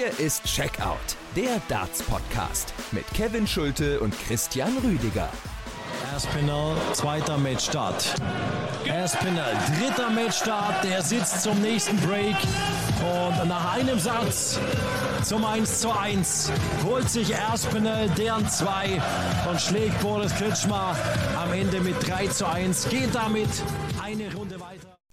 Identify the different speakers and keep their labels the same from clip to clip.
Speaker 1: Hier ist Checkout, der Darts-Podcast mit Kevin Schulte und Christian Rüdiger.
Speaker 2: Aspinall, zweiter Matchstart. Aspinall, dritter Matchstart. Der sitzt zum nächsten Break. Und nach einem Satz zum 1 zu 1 holt sich Aspinall deren 2 und schlägt Boris Kritschmer am Ende mit 3 zu 1. Geht damit.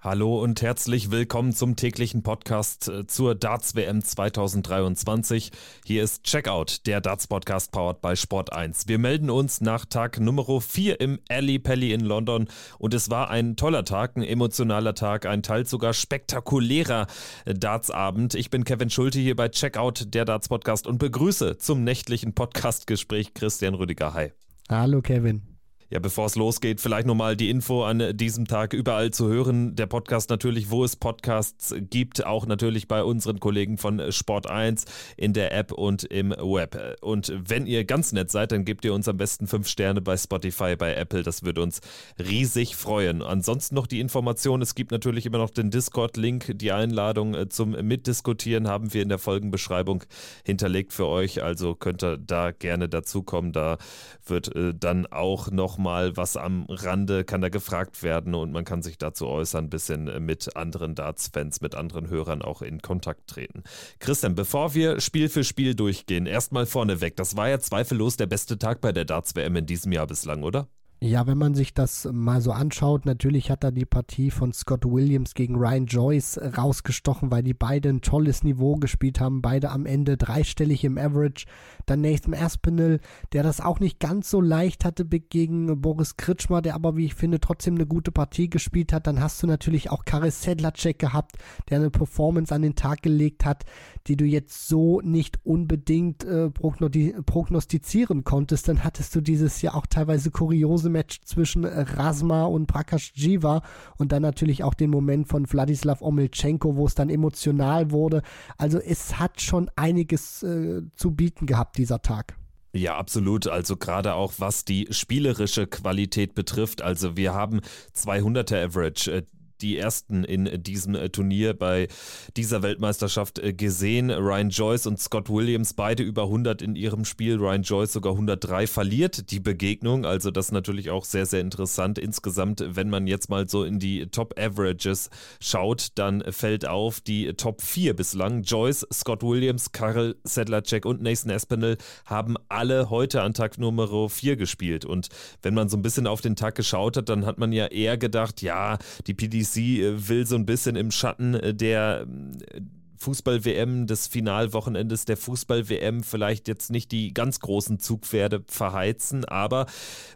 Speaker 3: Hallo und herzlich willkommen zum täglichen Podcast äh, zur Darts WM 2023. Hier ist Checkout, der Darts Podcast powered by Sport 1. Wir melden uns nach Tag Nummer 4 im Ali Pelli in London und es war ein toller Tag, ein emotionaler Tag, ein teils sogar spektakulärer äh, Dartsabend. Ich bin Kevin Schulte hier bei Checkout, der Darts Podcast und begrüße zum nächtlichen Podcastgespräch Christian Rüdiger. Hi.
Speaker 4: Hallo Kevin.
Speaker 3: Ja, bevor es losgeht, vielleicht nochmal die Info an diesem Tag überall zu hören. Der Podcast natürlich, wo es Podcasts gibt, auch natürlich bei unseren Kollegen von Sport 1 in der App und im Web. Und wenn ihr ganz nett seid, dann gebt ihr uns am besten fünf Sterne bei Spotify, bei Apple. Das würde uns riesig freuen. Ansonsten noch die Information, es gibt natürlich immer noch den Discord-Link, die Einladung äh, zum Mitdiskutieren haben wir in der Folgenbeschreibung hinterlegt für euch. Also könnt ihr da gerne dazukommen. Da wird äh, dann auch noch nochmal was am Rande, kann da gefragt werden und man kann sich dazu äußern, ein bisschen mit anderen Darts-Fans, mit anderen Hörern auch in Kontakt treten. Christian, bevor wir Spiel für Spiel durchgehen, erstmal vorneweg, das war ja zweifellos der beste Tag bei der Darts-WM in diesem Jahr bislang, oder?
Speaker 4: Ja, wenn man sich das mal so anschaut, natürlich hat er die Partie von Scott Williams gegen Ryan Joyce rausgestochen, weil die beide ein tolles Niveau gespielt haben, beide am Ende dreistellig im Average. Dann Nathan Aspinall, der das auch nicht ganz so leicht hatte gegen Boris Kritschmer, der aber, wie ich finde, trotzdem eine gute Partie gespielt hat. Dann hast du natürlich auch Karis Sedlacek gehabt, der eine Performance an den Tag gelegt hat, die du jetzt so nicht unbedingt äh, prognostizieren konntest. Dann hattest du dieses Jahr auch teilweise kuriose Match zwischen Rasma und Prakash Jiva und dann natürlich auch den Moment von Wladislav Omilchenko, wo es dann emotional wurde. Also es hat schon einiges äh, zu bieten gehabt, dieser Tag.
Speaker 3: Ja, absolut. Also gerade auch was die spielerische Qualität betrifft. Also wir haben 200er Average. Die ersten in diesem äh, Turnier bei dieser Weltmeisterschaft äh, gesehen. Ryan Joyce und Scott Williams beide über 100 in ihrem Spiel. Ryan Joyce sogar 103 verliert die Begegnung. Also das ist natürlich auch sehr, sehr interessant. Insgesamt, wenn man jetzt mal so in die Top Averages schaut, dann fällt auf die Top 4 bislang. Joyce, Scott Williams, Karel Sedlacek und Nathan Espinel haben alle heute an Tag Nummer 4 gespielt. Und wenn man so ein bisschen auf den Tag geschaut hat, dann hat man ja eher gedacht, ja, die PDC BBC äh, will so ein bisschen im Schatten äh, der äh, Fußball-WM, des Finalwochenendes der Fußball-WM vielleicht jetzt nicht die ganz großen Zugpferde verheizen, aber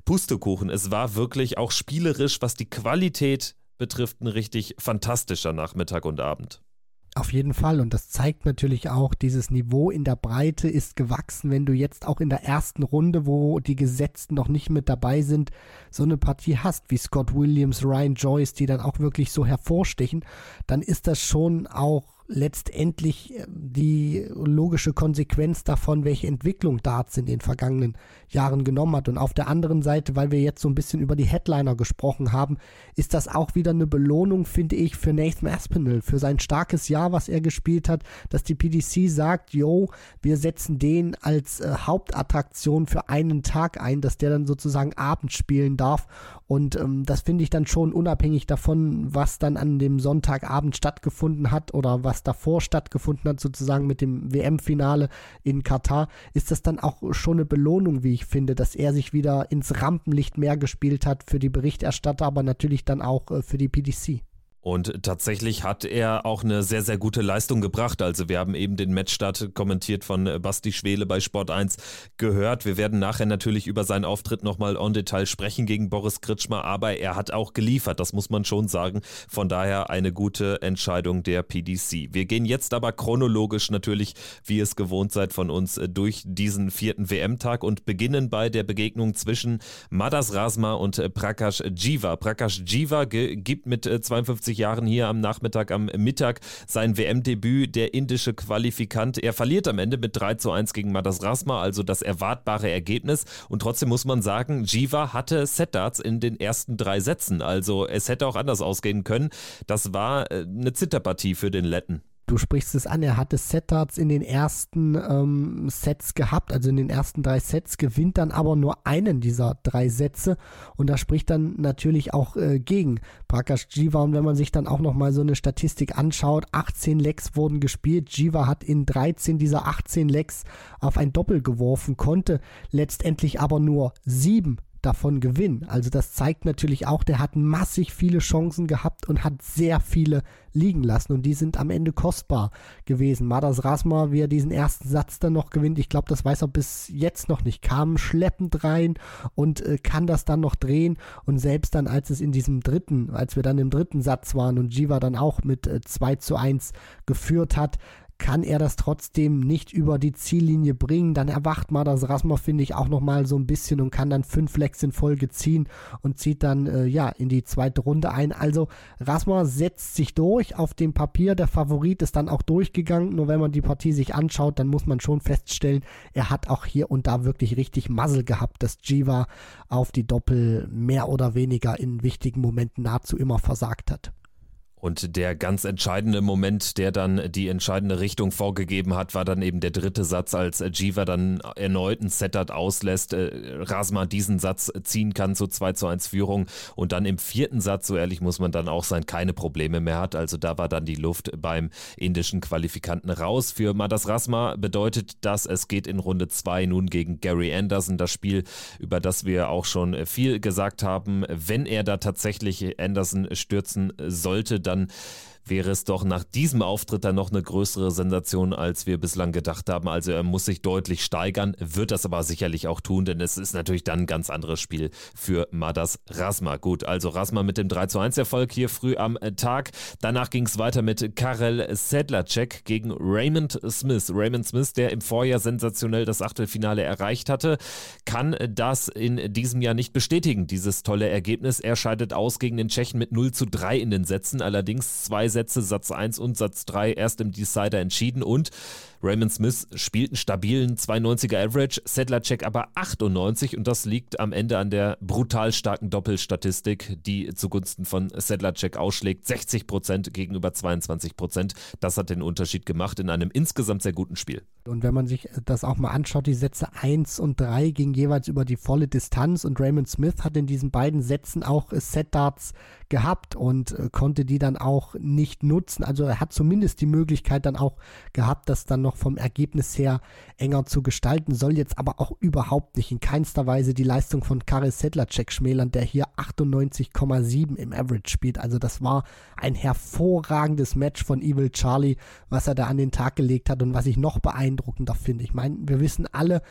Speaker 3: Pustekuchen, es war wirklich auch spielerisch, was die Qualität betrifft, ein richtig fantastischer Nachmittag und Abend.
Speaker 4: Auf jeden Fall. Und das zeigt natürlich auch, dieses Niveau in der Breite ist gewachsen. Wenn du jetzt auch in der ersten Runde, wo die Gesetzten noch nicht mit dabei sind, so eine Partie hast wie Scott Williams, Ryan Joyce, die dann auch wirklich so hervorstechen, dann ist das schon auch letztendlich äh, die logische Konsequenz davon, welche Entwicklung Darts in den vergangenen Jahren genommen hat. Und auf der anderen Seite, weil wir jetzt so ein bisschen über die Headliner gesprochen haben, ist das auch wieder eine Belohnung, finde ich, für Nathan Aspinall, für sein starkes Jahr, was er gespielt hat, dass die PDC sagt, yo, wir setzen den als äh, Hauptattraktion für einen Tag ein, dass der dann sozusagen abends spielen darf. Und ähm, das finde ich dann schon unabhängig davon, was dann an dem Sonntagabend stattgefunden hat oder was davor stattgefunden hat, sozusagen mit dem WM-Finale in Katar, ist das dann auch schon eine Belohnung, wie ich finde, dass er sich wieder ins Rampenlicht mehr gespielt hat für die Berichterstatter, aber natürlich dann auch äh, für die PDC.
Speaker 3: Und tatsächlich hat er auch eine sehr, sehr gute Leistung gebracht. Also wir haben eben den Matchstart kommentiert von Basti Schwele bei Sport 1 gehört. Wir werden nachher natürlich über seinen Auftritt nochmal on Detail sprechen gegen Boris Kritschmer, aber er hat auch geliefert, das muss man schon sagen. Von daher eine gute Entscheidung der PDC. Wir gehen jetzt aber chronologisch natürlich, wie es gewohnt seid von uns, durch diesen vierten WM-Tag und beginnen bei der Begegnung zwischen Madas Rasma und Prakash Jiva. Prakash Jiva gibt mit 52 40 Jahren hier am Nachmittag, am Mittag sein WM-Debüt, der indische Qualifikant. Er verliert am Ende mit 3 zu 1 gegen Madas Rasma, also das erwartbare Ergebnis. Und trotzdem muss man sagen, Jiva hatte Set-Darts in den ersten drei Sätzen. Also es hätte auch anders ausgehen können. Das war äh, eine Zitterpartie für den Letten.
Speaker 4: Du sprichst es an, er hatte Setards in den ersten ähm, Sets gehabt, also in den ersten drei Sets, gewinnt dann aber nur einen dieser drei Sätze und da spricht dann natürlich auch äh, gegen. Prakash Jiva und wenn man sich dann auch nochmal so eine Statistik anschaut, 18 Lecks wurden gespielt, Jiva hat in 13 dieser 18 Lecks auf ein Doppel geworfen, konnte letztendlich aber nur sieben davon gewinnen. Also das zeigt natürlich auch, der hat massig viele Chancen gehabt und hat sehr viele liegen lassen und die sind am Ende kostbar gewesen. Madas Rasma, wie er diesen ersten Satz dann noch gewinnt, ich glaube, das weiß er bis jetzt noch nicht, kam schleppend rein und äh, kann das dann noch drehen und selbst dann, als es in diesem dritten, als wir dann im dritten Satz waren und Jiva dann auch mit äh, 2 zu 1 geführt hat, kann er das trotzdem nicht über die Ziellinie bringen. Dann erwacht Madas Rasma, finde ich, auch nochmal so ein bisschen und kann dann fünf Lecks in Folge ziehen und zieht dann äh, ja in die zweite Runde ein. Also Rasma setzt sich durch auf dem Papier. Der Favorit ist dann auch durchgegangen. Nur wenn man die Partie sich anschaut, dann muss man schon feststellen, er hat auch hier und da wirklich richtig Muzzle gehabt, dass Jiva auf die Doppel mehr oder weniger in wichtigen Momenten nahezu immer versagt hat.
Speaker 3: Und der ganz entscheidende Moment, der dann die entscheidende Richtung vorgegeben hat, war dann eben der dritte Satz, als Jiva dann erneut ein Setup auslässt, äh, Rasma diesen Satz ziehen kann zur 2 zu 1 Führung und dann im vierten Satz, so ehrlich muss man dann auch sein, keine Probleme mehr hat. Also da war dann die Luft beim indischen Qualifikanten raus. Für Madas Rasma bedeutet das, es geht in Runde 2 nun gegen Gary Anderson, das Spiel, über das wir auch schon viel gesagt haben. Wenn er da tatsächlich Anderson stürzen sollte, dann wäre es doch nach diesem Auftritt dann noch eine größere Sensation, als wir bislang gedacht haben. Also er muss sich deutlich steigern, wird das aber sicherlich auch tun, denn es ist natürlich dann ein ganz anderes Spiel für Madas Rasma. Gut, also Rasma mit dem 3 zu 1 Erfolg hier früh am Tag. Danach ging es weiter mit Karel Sedlacek gegen Raymond Smith. Raymond Smith, der im Vorjahr sensationell das Achtelfinale erreicht hatte, kann das in diesem Jahr nicht bestätigen, dieses tolle Ergebnis. Er scheidet aus gegen den Tschechen mit 0 zu 3 in den Sätzen, allerdings zwei Sätze, Satz 1 und Satz 3 erst im Decider entschieden und Raymond Smith spielt einen stabilen 92er Average, Sedlacek aber 98 und das liegt am Ende an der brutal starken Doppelstatistik, die zugunsten von Sedlacek ausschlägt. 60 Prozent gegenüber 22 Prozent. Das hat den Unterschied gemacht in einem insgesamt sehr guten Spiel.
Speaker 4: Und wenn man sich das auch mal anschaut, die Sätze 1 und 3 gingen jeweils über die volle Distanz und Raymond Smith hat in diesen beiden Sätzen auch Set-Darts gehabt und äh, konnte die dann auch nicht nutzen. Also er hat zumindest die Möglichkeit dann auch gehabt, das dann noch vom Ergebnis her enger zu gestalten, soll jetzt aber auch überhaupt nicht in keinster Weise die Leistung von Karel Sedlacek schmälern, der hier 98,7 im Average spielt. Also das war ein hervorragendes Match von Evil Charlie, was er da an den Tag gelegt hat und was ich noch beeindruckender finde. Ich meine, wir wissen alle,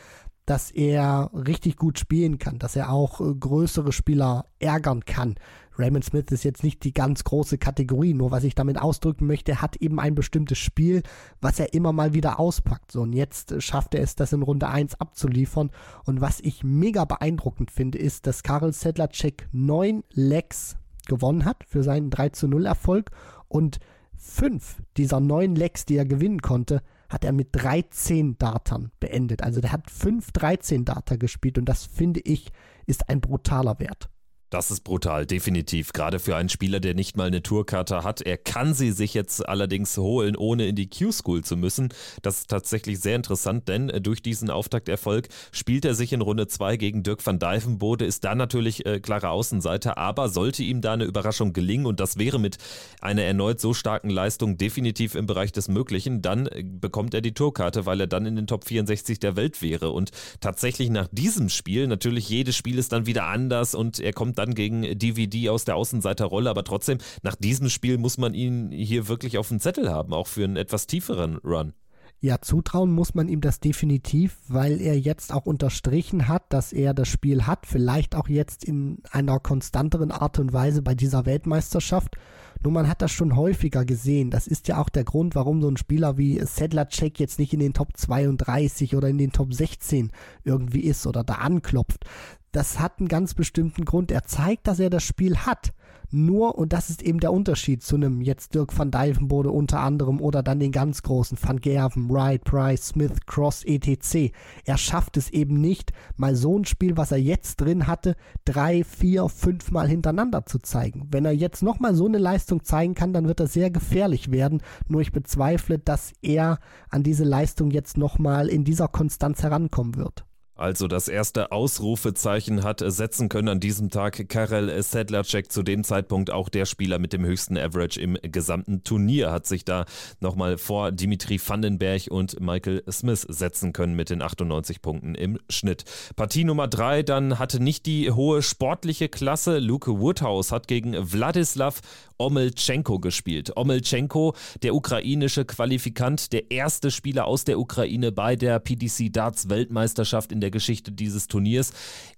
Speaker 4: dass er richtig gut spielen kann, dass er auch äh, größere Spieler ärgern kann. Raymond Smith ist jetzt nicht die ganz große Kategorie, nur was ich damit ausdrücken möchte, hat eben ein bestimmtes Spiel, was er immer mal wieder auspackt. So, und jetzt äh, schafft er es, das in Runde 1 abzuliefern. Und was ich mega beeindruckend finde, ist, dass Karel Sedlacek neun Legs gewonnen hat für seinen 3 zu 0 Erfolg und fünf dieser neun Legs, die er gewinnen konnte, hat er mit 13 Dartern beendet. Also der hat 5 13 Darter gespielt und das finde ich ist ein brutaler Wert.
Speaker 3: Das ist brutal, definitiv. Gerade für einen Spieler, der nicht mal eine Tourkarte hat. Er kann sie sich jetzt allerdings holen, ohne in die Q-School zu müssen. Das ist tatsächlich sehr interessant, denn äh, durch diesen Auftakterfolg spielt er sich in Runde 2 gegen Dirk van Dijvenbode, ist da natürlich äh, klarer Außenseiter, aber sollte ihm da eine Überraschung gelingen und das wäre mit einer erneut so starken Leistung definitiv im Bereich des Möglichen, dann äh, bekommt er die Tourkarte, weil er dann in den Top 64 der Welt wäre. Und tatsächlich nach diesem Spiel, natürlich jedes Spiel ist dann wieder anders und er kommt dann gegen DVD aus der Außenseiterrolle, aber trotzdem, nach diesem Spiel muss man ihn hier wirklich auf dem Zettel haben, auch für einen etwas tieferen Run.
Speaker 4: Ja, zutrauen muss man ihm das definitiv, weil er jetzt auch unterstrichen hat, dass er das Spiel hat, vielleicht auch jetzt in einer konstanteren Art und Weise bei dieser Weltmeisterschaft. Nur man hat das schon häufiger gesehen. Das ist ja auch der Grund, warum so ein Spieler wie Sedlacek jetzt nicht in den Top 32 oder in den Top 16 irgendwie ist oder da anklopft das hat einen ganz bestimmten Grund. Er zeigt, dass er das Spiel hat. Nur, und das ist eben der Unterschied zu einem jetzt Dirk van Dijvenbode unter anderem oder dann den ganz großen Van Gerven, Wright, Price, Smith, Cross, etc. Er schafft es eben nicht, mal so ein Spiel, was er jetzt drin hatte, drei, vier, fünf Mal hintereinander zu zeigen. Wenn er jetzt nochmal so eine Leistung zeigen kann, dann wird er sehr gefährlich werden. Nur ich bezweifle, dass er an diese Leistung jetzt nochmal in dieser Konstanz herankommen wird
Speaker 3: also das erste Ausrufezeichen hat setzen können an diesem Tag Karel Sedlacek, zu dem Zeitpunkt auch der Spieler mit dem höchsten Average im gesamten Turnier, hat sich da nochmal vor Dimitri Vandenberg und Michael Smith setzen können mit den 98 Punkten im Schnitt. Partie Nummer drei dann hatte nicht die hohe sportliche Klasse. Luke Woodhouse hat gegen Wladislav Omelchenko gespielt. Omelchenko, der ukrainische Qualifikant, der erste Spieler aus der Ukraine bei der PDC Darts Weltmeisterschaft in der Geschichte dieses Turniers.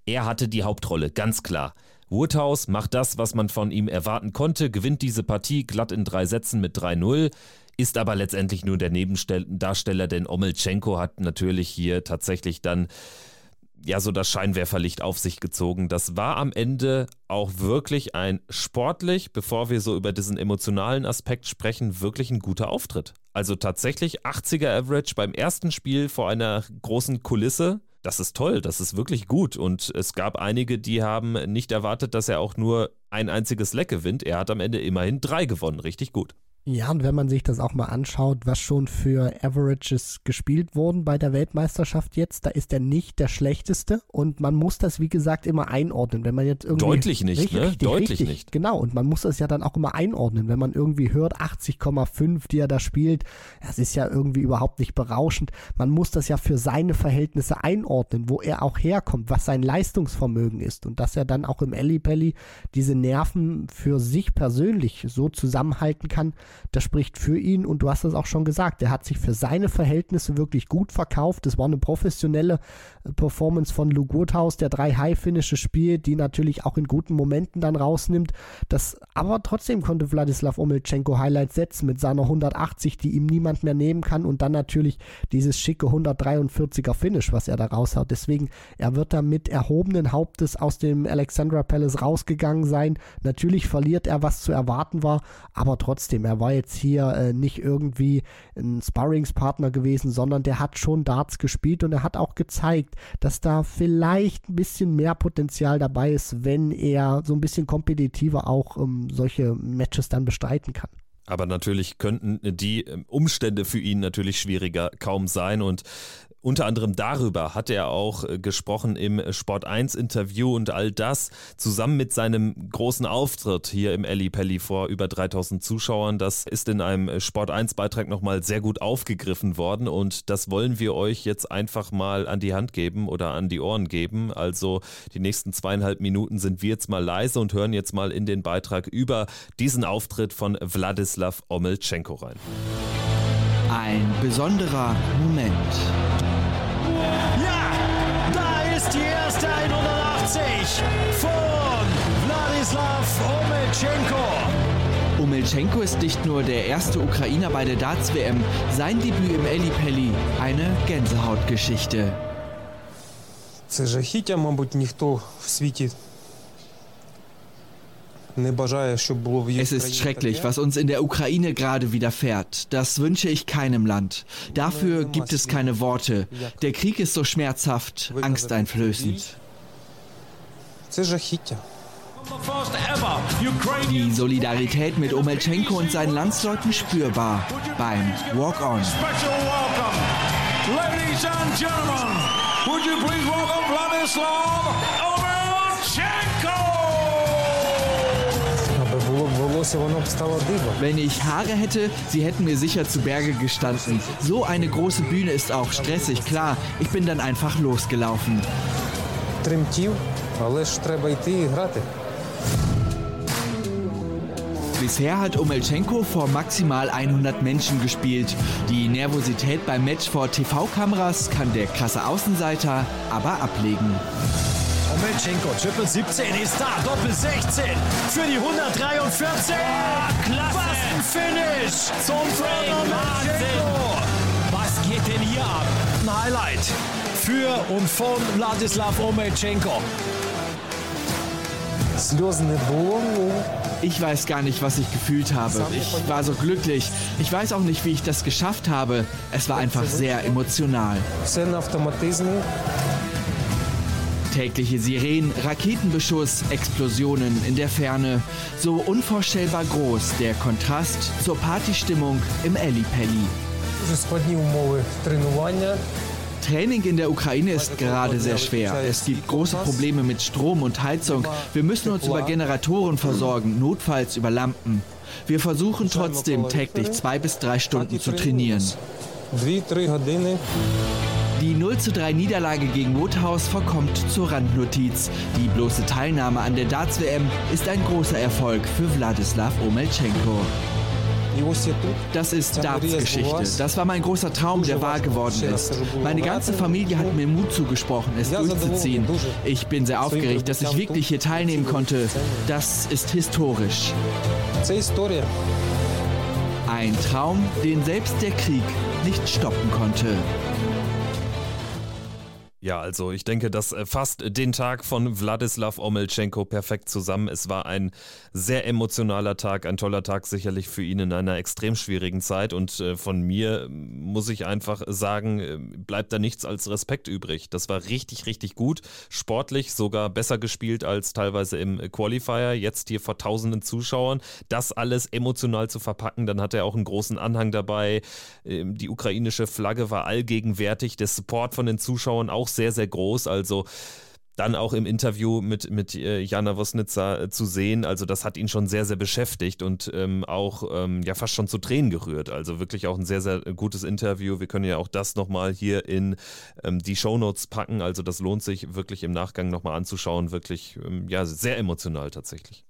Speaker 3: Er hatte die Hauptrolle, ganz klar. Woodhouse macht das, was man von ihm erwarten konnte, gewinnt diese Partie glatt in drei Sätzen mit 3-0 ist aber letztendlich nur der Nebendarsteller, denn Omelchenko hat natürlich hier tatsächlich dann ja so das Scheinwerferlicht auf sich gezogen. Das war am Ende auch wirklich ein sportlich, bevor wir so über diesen emotionalen Aspekt sprechen, wirklich ein guter Auftritt. Also tatsächlich 80er Average beim ersten Spiel vor einer großen Kulisse. Das ist toll, das ist wirklich gut. Und es gab einige, die haben nicht erwartet, dass er auch nur ein einziges Leck gewinnt. Er hat am Ende immerhin drei gewonnen. Richtig gut.
Speaker 4: Ja, und wenn man sich das auch mal anschaut, was schon für Averages gespielt wurden bei der Weltmeisterschaft jetzt, da ist er nicht der schlechteste und man muss das, wie gesagt, immer einordnen. Wenn man jetzt irgendwie.
Speaker 3: Deutlich nicht,
Speaker 4: richtig,
Speaker 3: ne?
Speaker 4: Richtig,
Speaker 3: Deutlich
Speaker 4: richtig,
Speaker 3: nicht.
Speaker 4: Genau, und man muss das ja dann auch immer einordnen. Wenn man irgendwie hört, 80,5, die er da spielt, das ist ja irgendwie überhaupt nicht berauschend. Man muss das ja für seine Verhältnisse einordnen, wo er auch herkommt, was sein Leistungsvermögen ist und dass er dann auch im Ellipelli diese Nerven für sich persönlich so zusammenhalten kann, das spricht für ihn und du hast es auch schon gesagt, er hat sich für seine Verhältnisse wirklich gut verkauft. Es war eine professionelle äh, Performance von Luke Woodhouse, der drei High-Finishes spielt, die natürlich auch in guten Momenten dann rausnimmt. Das, aber trotzdem konnte Wladislav Omelchenko Highlights setzen mit seiner 180, die ihm niemand mehr nehmen kann und dann natürlich dieses schicke 143er Finish, was er da raushaut. Deswegen, er wird da mit erhobenen Hauptes aus dem Alexandra Palace rausgegangen sein. Natürlich verliert er, was zu erwarten war, aber trotzdem, er war jetzt hier äh, nicht irgendwie ein Sparringspartner gewesen, sondern der hat schon Darts gespielt und er hat auch gezeigt, dass da vielleicht ein bisschen mehr Potenzial dabei ist, wenn er so ein bisschen kompetitiver auch ähm, solche Matches dann bestreiten kann.
Speaker 3: Aber natürlich könnten die ähm, Umstände für ihn natürlich schwieriger kaum sein. Und unter anderem darüber hat er auch äh, gesprochen im Sport 1 Interview und all das zusammen mit seinem großen Auftritt hier im Elli Pelli vor über 3000 Zuschauern. Das ist in einem Sport 1 Beitrag nochmal sehr gut aufgegriffen worden und das wollen wir euch jetzt einfach mal an die Hand geben oder an die Ohren geben. Also die nächsten zweieinhalb Minuten sind wir jetzt mal leise und hören jetzt mal in den Beitrag über diesen Auftritt von Wladislav Omelchenko rein.
Speaker 5: Ein besonderer Moment.
Speaker 2: Omelchenko.
Speaker 5: Omelchenko ist nicht nur der erste Ukrainer bei der Darts-WM, sein Debüt im Ellipelli eine Gänsehautgeschichte.
Speaker 6: Це жахіття, мабуть, ніхто в світі
Speaker 5: Es ist schrecklich, was uns in der Ukraine gerade widerfährt. Das wünsche ich keinem Land. Dafür gibt es keine Worte. Der Krieg ist so schmerzhaft, angsteinflößend. Die Solidarität mit Omelchenko und seinen Landsleuten spürbar beim Walk-On. Ladies and gentlemen, would you please welcome Vladislav Omelchenko! Wenn ich Haare hätte, sie hätten mir sicher zu Berge gestanden. So eine große Bühne ist auch stressig, klar. Ich bin dann einfach losgelaufen. Bisher hat Omelchenko vor maximal 100 Menschen gespielt. Die Nervosität beim Match vor TV-Kameras kann der klasse Außenseiter aber ablegen.
Speaker 2: Omelchenko, Triple 17 ist da, Doppel 16 für die 143. Oh, klasse. Was ein Finish zum Wahnsinn. Was geht denn hier ab? Ein Highlight für und von Wladislav Omelchenko.
Speaker 5: Ich weiß gar nicht, was ich gefühlt habe. Ich war so glücklich. Ich weiß auch nicht, wie ich das geschafft habe. Es war einfach sehr emotional. Tägliche Sirenen, Raketenbeschuss, Explosionen in der Ferne. So unvorstellbar groß der Kontrast zur Partystimmung im Ellipelli. Training in der Ukraine ist gerade sehr schwer. Es gibt große Probleme mit Strom und Heizung. Wir müssen uns über Generatoren versorgen, notfalls über Lampen. Wir versuchen trotzdem täglich zwei bis drei Stunden zu trainieren. Die 0 zu 3 Niederlage gegen Woodhouse verkommt zur Randnotiz. Die bloße Teilnahme an der Darts-WM ist ein großer Erfolg für Wladislav Omelchenko. Das ist Darts-Geschichte. Das war mein großer Traum, der wahr geworden ist. Meine ganze Familie hat mir Mut zugesprochen, es durchzuziehen. Ich bin sehr aufgeregt, dass ich wirklich hier teilnehmen konnte. Das ist historisch. Ein Traum, den selbst der Krieg nicht stoppen konnte.
Speaker 3: Ja, also ich denke, das äh, fasst den Tag von Wladislav Omelchenko perfekt zusammen. Es war ein sehr emotionaler Tag, ein toller Tag sicherlich für ihn in einer extrem schwierigen Zeit. Und äh, von mir muss ich einfach sagen, äh, bleibt da nichts als Respekt übrig. Das war richtig, richtig gut. Sportlich sogar besser gespielt als teilweise im Qualifier. Jetzt hier vor tausenden Zuschauern. Das alles emotional zu verpacken, dann hat er auch einen großen Anhang dabei. Ähm, die ukrainische Flagge war allgegenwärtig. Der Support von den Zuschauern auch sehr, sehr groß. Also dann auch im Interview mit, mit äh, Jana Wosnitzer äh, zu sehen. Also das hat ihn schon sehr, sehr beschäftigt und ähm, auch ähm, ja fast schon zu Tränen gerührt. Also wirklich auch ein sehr, sehr gutes Interview. Wir können ja auch das nochmal hier in ähm, die Shownotes packen. Also das lohnt sich wirklich im Nachgang nochmal anzuschauen. Wirklich, ähm, ja, sehr emotional tatsächlich.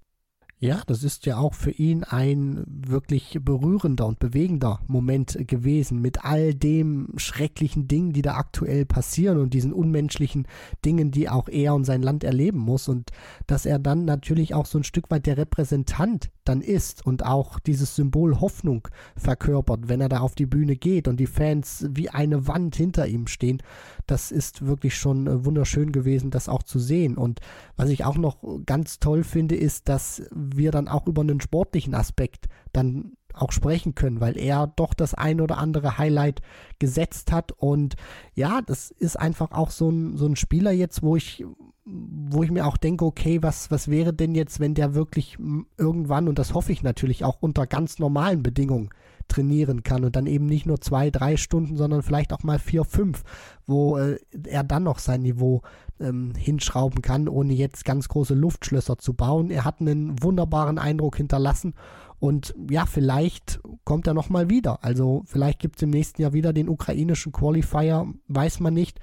Speaker 4: Ja, das ist ja auch für ihn ein wirklich berührender und bewegender Moment gewesen mit all dem schrecklichen Dingen, die da aktuell passieren und diesen unmenschlichen Dingen, die auch er und sein Land erleben muss und dass er dann natürlich auch so ein Stück weit der Repräsentant dann ist und auch dieses Symbol Hoffnung verkörpert, wenn er da auf die Bühne geht und die Fans wie eine Wand hinter ihm stehen. Das ist wirklich schon äh, wunderschön gewesen, das auch zu sehen. Und was ich auch noch ganz toll finde, ist, dass wir dann auch über einen sportlichen Aspekt dann auch sprechen können, weil er doch das ein oder andere Highlight gesetzt hat. Und ja, das ist einfach auch so ein, so ein Spieler jetzt, wo ich, wo ich mir auch denke, okay, was, was wäre denn jetzt, wenn der wirklich irgendwann, und das hoffe ich natürlich auch unter ganz normalen Bedingungen, trainieren kann und dann eben nicht nur zwei, drei Stunden, sondern vielleicht auch mal vier, fünf, wo äh, er dann noch sein Niveau ähm, hinschrauben kann, ohne jetzt ganz große Luftschlösser zu bauen. Er hat einen wunderbaren Eindruck hinterlassen und ja, vielleicht kommt er nochmal wieder. Also vielleicht gibt es im nächsten Jahr wieder den ukrainischen Qualifier, weiß man nicht.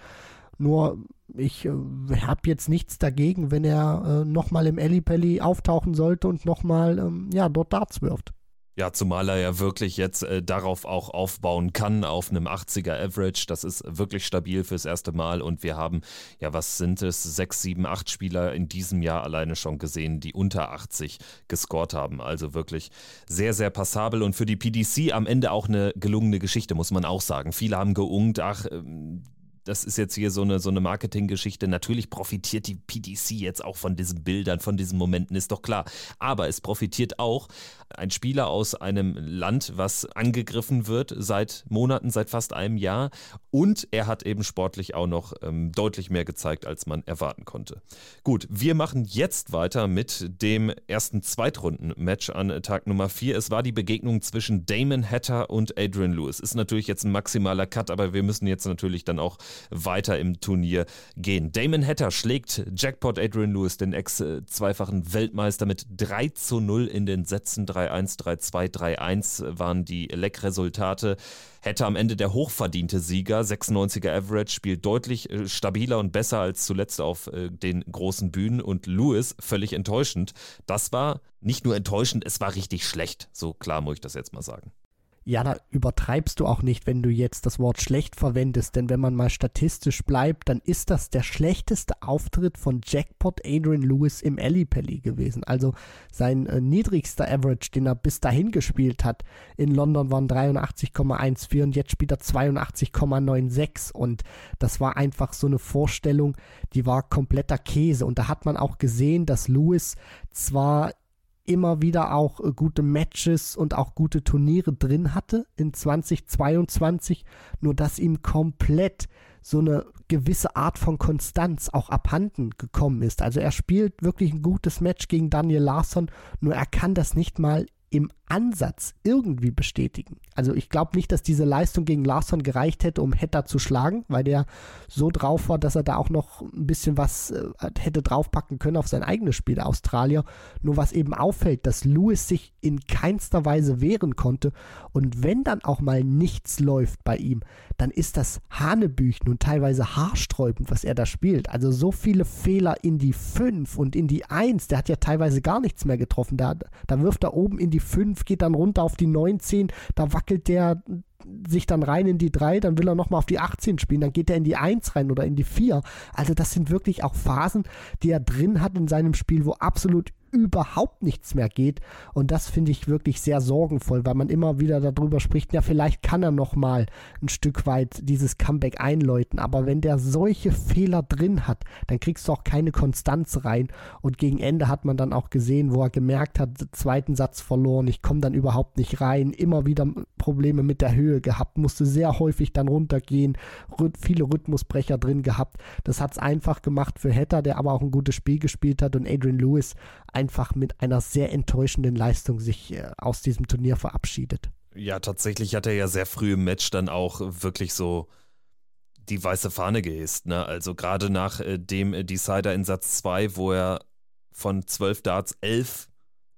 Speaker 4: Nur ich äh, habe jetzt nichts dagegen, wenn er äh, nochmal im Ellipelli auftauchen sollte und nochmal ähm, ja, dort Darts wirft.
Speaker 3: Ja, zumal er ja wirklich jetzt äh, darauf auch aufbauen kann, auf einem 80er Average. Das ist wirklich stabil fürs erste Mal. Und wir haben, ja, was sind es, sechs, sieben, acht Spieler in diesem Jahr alleine schon gesehen, die unter 80 gescored haben. Also wirklich sehr, sehr passabel. Und für die PDC am Ende auch eine gelungene Geschichte, muss man auch sagen. Viele haben geungt, ach, ähm, das ist jetzt hier so eine, so eine Marketinggeschichte. Natürlich profitiert die PDC jetzt auch von diesen Bildern, von diesen Momenten, ist doch klar. Aber es profitiert auch ein Spieler aus einem Land, was angegriffen wird seit Monaten, seit fast einem Jahr. Und er hat eben sportlich auch noch ähm, deutlich mehr gezeigt, als man erwarten konnte. Gut, wir machen jetzt weiter mit dem ersten Zweitrunden-Match an Tag Nummer 4. Es war die Begegnung zwischen Damon Hatter und Adrian Lewis. Ist natürlich jetzt ein maximaler Cut, aber wir müssen jetzt natürlich dann auch weiter im Turnier gehen. Damon Hatter schlägt Jackpot Adrian Lewis, den ex-zweifachen Weltmeister, mit 3 zu 0 in den Sätzen 3 3-1, 3-2, 3-1 waren die Leck-Resultate. Hätte am Ende der hochverdiente Sieger, 96er Average, spielt deutlich äh, stabiler und besser als zuletzt auf äh, den großen Bühnen und Lewis völlig enttäuschend. Das war nicht nur enttäuschend, es war richtig schlecht. So klar muss ich das jetzt mal sagen.
Speaker 4: Ja, da übertreibst du auch nicht, wenn du jetzt das Wort schlecht verwendest, denn wenn man mal statistisch bleibt, dann ist das der schlechteste Auftritt von Jackpot Adrian Lewis im Ellipelli gewesen. Also sein äh, niedrigster Average, den er bis dahin gespielt hat, in London waren 83,14 und jetzt spielt er 82,96 und das war einfach so eine Vorstellung, die war kompletter Käse. Und da hat man auch gesehen, dass Lewis zwar immer wieder auch äh, gute Matches und auch gute Turniere drin hatte in 2022, nur dass ihm komplett so eine gewisse Art von Konstanz auch abhanden gekommen ist. Also er spielt wirklich ein gutes Match gegen Daniel Larsson, nur er kann das nicht mal im Ansatz irgendwie bestätigen. Also ich glaube nicht, dass diese Leistung gegen Larsson gereicht hätte, um Hetter zu schlagen, weil der so drauf war, dass er da auch noch ein bisschen was äh, hätte draufpacken können auf sein eigenes Spiel, der Australier. Nur was eben auffällt, dass Lewis sich in keinster Weise wehren konnte und wenn dann auch mal nichts läuft bei ihm, dann ist das Hanebüchen und teilweise haarsträubend, was er da spielt. Also so viele Fehler in die 5 und in die 1, der hat ja teilweise gar nichts mehr getroffen. Da, da wirft er oben in die 5, geht dann runter auf die 19, da wackelt der sich dann rein in die 3, dann will er nochmal auf die 18 spielen, dann geht er in die 1 rein oder in die 4. Also das sind wirklich auch Phasen, die er drin hat in seinem Spiel, wo absolut überhaupt nichts mehr geht. Und das finde ich wirklich sehr sorgenvoll, weil man immer wieder darüber spricht, ja, vielleicht kann er noch mal ein Stück weit dieses Comeback einläuten. Aber wenn der solche Fehler drin hat, dann kriegst du auch keine Konstanz rein. Und gegen Ende hat man dann auch gesehen, wo er gemerkt hat, zweiten Satz verloren, ich komme dann überhaupt nicht rein, immer wieder Probleme mit der Höhe gehabt, musste sehr häufig dann runtergehen, viele Rhythmusbrecher drin gehabt. Das hat es einfach gemacht für Hetter, der aber auch ein gutes Spiel gespielt hat und Adrian Lewis einfach mit einer sehr enttäuschenden Leistung sich äh, aus diesem Turnier verabschiedet.
Speaker 3: Ja, tatsächlich hat er ja sehr früh im Match dann auch wirklich so die weiße Fahne gehisst. Ne? Also gerade nach äh, dem äh, Decider in Satz 2, wo er von 12 Darts 11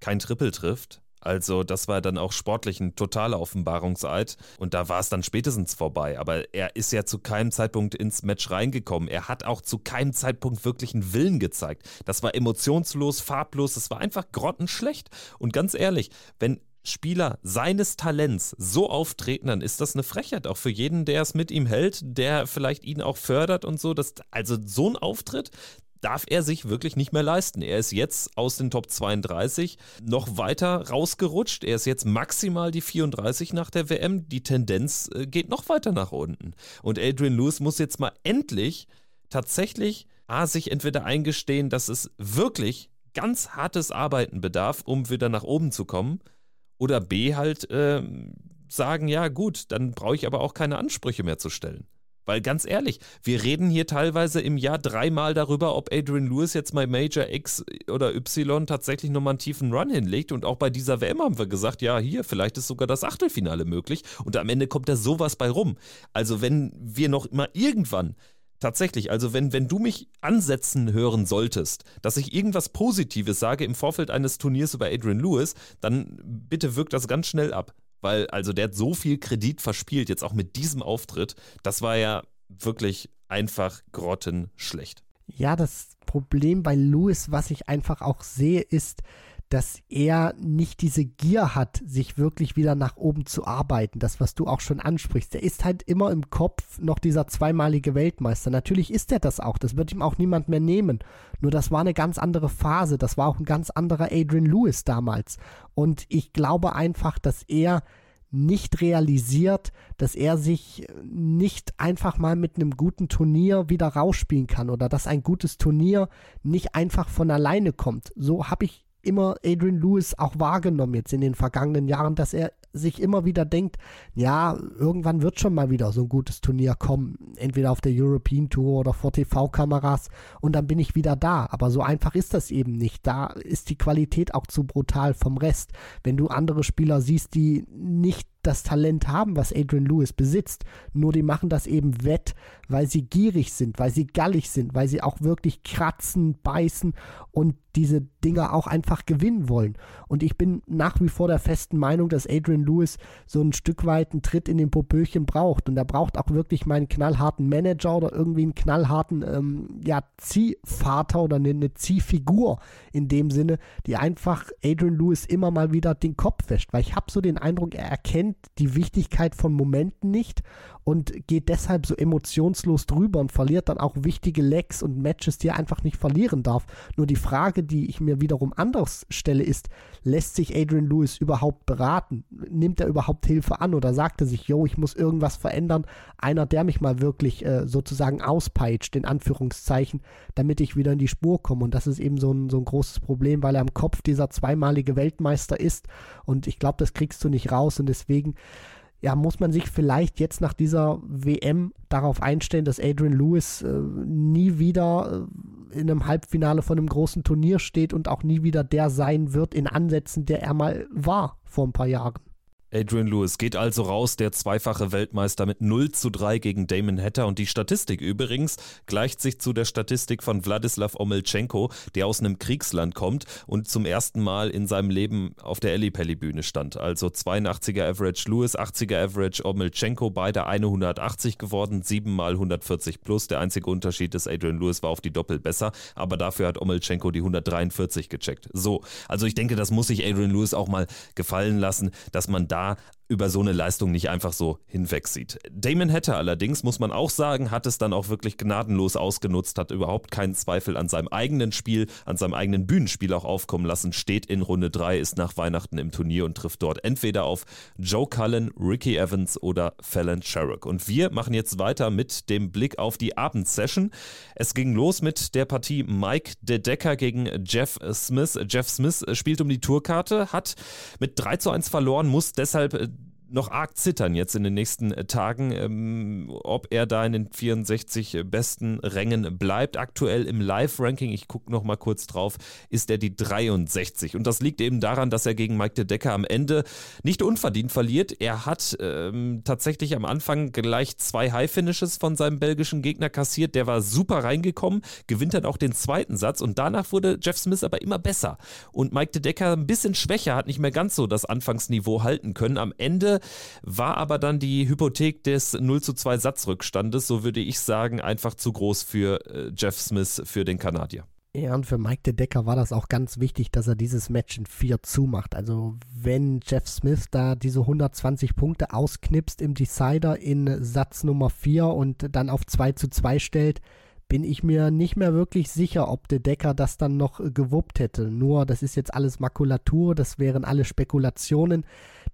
Speaker 3: kein Triple trifft, also das war dann auch sportlich ein totaler Offenbarungseid und da war es dann spätestens vorbei. Aber er ist ja zu keinem Zeitpunkt ins Match reingekommen. Er hat auch zu keinem Zeitpunkt wirklich einen Willen gezeigt. Das war emotionslos, farblos, das war einfach grottenschlecht. Und ganz ehrlich, wenn Spieler seines Talents so auftreten, dann ist das eine Frechheit, auch für jeden, der es mit ihm hält, der vielleicht ihn auch fördert und so. Das, also so ein Auftritt, darf er sich wirklich nicht mehr leisten. Er ist jetzt aus den Top 32 noch weiter rausgerutscht. Er ist jetzt maximal die 34 nach der WM. Die Tendenz äh, geht noch weiter nach unten. Und Adrian Lewis muss jetzt mal endlich tatsächlich A, sich entweder eingestehen, dass es wirklich ganz hartes Arbeiten bedarf, um wieder nach oben zu kommen, oder B halt äh, sagen, ja gut, dann brauche ich aber auch keine Ansprüche mehr zu stellen. Weil ganz ehrlich, wir reden hier teilweise im Jahr dreimal darüber, ob Adrian Lewis jetzt bei Major X oder Y tatsächlich nochmal einen tiefen Run hinlegt. Und auch bei dieser WM haben wir gesagt, ja, hier, vielleicht ist sogar das Achtelfinale möglich. Und am Ende kommt da sowas bei rum. Also wenn wir noch mal irgendwann Tatsächlich, also wenn, wenn du mich ansetzen hören solltest, dass ich irgendwas Positives sage im Vorfeld eines Turniers über Adrian Lewis, dann bitte wirkt das ganz schnell ab weil also der hat so viel Kredit verspielt, jetzt auch mit diesem Auftritt. Das war ja wirklich einfach grottenschlecht.
Speaker 4: Ja, das Problem bei Lewis, was ich einfach auch sehe, ist, dass er nicht diese Gier hat, sich wirklich wieder nach oben zu arbeiten. Das, was du auch schon ansprichst. Er ist halt immer im Kopf noch dieser zweimalige Weltmeister. Natürlich ist er das auch. Das wird ihm auch niemand mehr nehmen. Nur das war eine ganz andere Phase. Das war auch ein ganz anderer Adrian Lewis damals. Und ich glaube einfach, dass er nicht realisiert, dass er sich nicht einfach mal mit einem guten Turnier wieder rausspielen kann oder dass ein gutes Turnier nicht einfach von alleine kommt. So habe ich immer Adrian Lewis auch wahrgenommen jetzt in den vergangenen Jahren, dass er sich immer wieder denkt, ja, irgendwann wird schon mal wieder so ein gutes Turnier kommen, entweder auf der European Tour oder vor TV-Kameras und dann bin ich wieder da. Aber so einfach ist das eben nicht. Da ist die Qualität auch zu brutal vom Rest. Wenn du andere Spieler siehst, die nicht das Talent haben, was Adrian Lewis besitzt. Nur die machen das eben wett, weil sie gierig sind, weil sie gallig sind, weil sie auch wirklich kratzen, beißen und diese Dinger auch einfach gewinnen wollen. Und ich bin nach wie vor der festen Meinung, dass Adrian Lewis so ein Stück weit einen Tritt in den Popöchen braucht. Und er braucht auch wirklich meinen knallharten Manager oder irgendwie einen knallharten ähm, ja, Ziehvater oder eine, eine Ziehfigur in dem Sinne, die einfach Adrian Lewis immer mal wieder den Kopf wäscht. Weil ich habe so den Eindruck, er erkennt erkennt die Wichtigkeit von Momenten nicht und geht deshalb so emotionslos drüber und verliert dann auch wichtige Legs und Matches, die er einfach nicht verlieren darf. Nur die Frage, die ich mir wiederum anders stelle, ist, lässt sich Adrian Lewis überhaupt beraten? Nimmt er überhaupt Hilfe an oder sagt er sich, yo, ich muss irgendwas verändern? Einer, der mich mal wirklich äh, sozusagen auspeitscht, in Anführungszeichen, damit ich wieder in die Spur komme. Und das ist eben so ein, so ein großes Problem, weil er im Kopf dieser zweimalige Weltmeister ist. Und ich glaube, das kriegst du nicht raus. Und deswegen ja, muss man sich vielleicht jetzt nach dieser WM darauf einstellen, dass Adrian Lewis äh, nie wieder äh, in einem Halbfinale von einem großen Turnier steht und auch nie wieder der sein wird in Ansätzen, der er mal war vor ein paar Jahren.
Speaker 3: Adrian Lewis geht also raus, der zweifache Weltmeister mit 0 zu 3 gegen Damon Hatter. Und die Statistik übrigens gleicht sich zu der Statistik von Wladislav Omelchenko, der aus einem Kriegsland kommt und zum ersten Mal in seinem Leben auf der Ellipelli-Bühne stand. Also 82er Average Lewis, 80er Average Omelchenko, beide eine 180 geworden, 7 mal 140 plus. Der einzige Unterschied ist, Adrian Lewis war auf die Doppel besser, aber dafür hat Omelchenko die 143 gecheckt. So, also ich denke, das muss sich Adrian Lewis auch mal gefallen lassen, dass man da are über so eine Leistung nicht einfach so hinwegsieht. Damon Hatter allerdings, muss man auch sagen, hat es dann auch wirklich gnadenlos ausgenutzt, hat überhaupt keinen Zweifel an seinem eigenen Spiel, an seinem eigenen Bühnenspiel auch aufkommen lassen, steht in Runde 3, ist nach Weihnachten im Turnier und trifft dort entweder auf Joe Cullen, Ricky Evans oder Fallon Sherrock. Und wir machen jetzt weiter mit dem Blick auf die Abendsession. Es ging los mit der Partie Mike De Decker gegen Jeff Smith. Jeff Smith spielt um die Tourkarte, hat mit 3 zu 1 verloren, muss deshalb äh, noch arg zittern jetzt in den nächsten äh, Tagen, ähm, ob er da in den 64 äh, besten Rängen bleibt. Aktuell im Live-Ranking, ich gucke noch mal kurz drauf, ist er die 63. Und das liegt eben daran, dass er gegen Mike de Decker am Ende nicht unverdient verliert. Er hat ähm, tatsächlich am Anfang gleich zwei High-Finishes von seinem belgischen Gegner kassiert. Der war super reingekommen, gewinnt dann auch den zweiten Satz und danach wurde Jeff Smith aber immer besser. Und Mike de Decker ein bisschen schwächer, hat nicht mehr ganz so das Anfangsniveau halten können. Am Ende war aber dann die Hypothek des 0 zu 2 Satzrückstandes, so würde ich sagen, einfach zu groß für äh, Jeff Smith, für den Kanadier.
Speaker 4: Ja, und für Mike de Decker war das auch ganz wichtig, dass er dieses Match in 4 zumacht. Also wenn Jeff Smith da diese 120 Punkte ausknipst im Decider in Satz Nummer 4 und dann auf 2 zu 2 stellt, bin ich mir nicht mehr wirklich sicher, ob De Decker das dann noch gewuppt hätte. Nur, das ist jetzt alles Makulatur, das wären alle Spekulationen.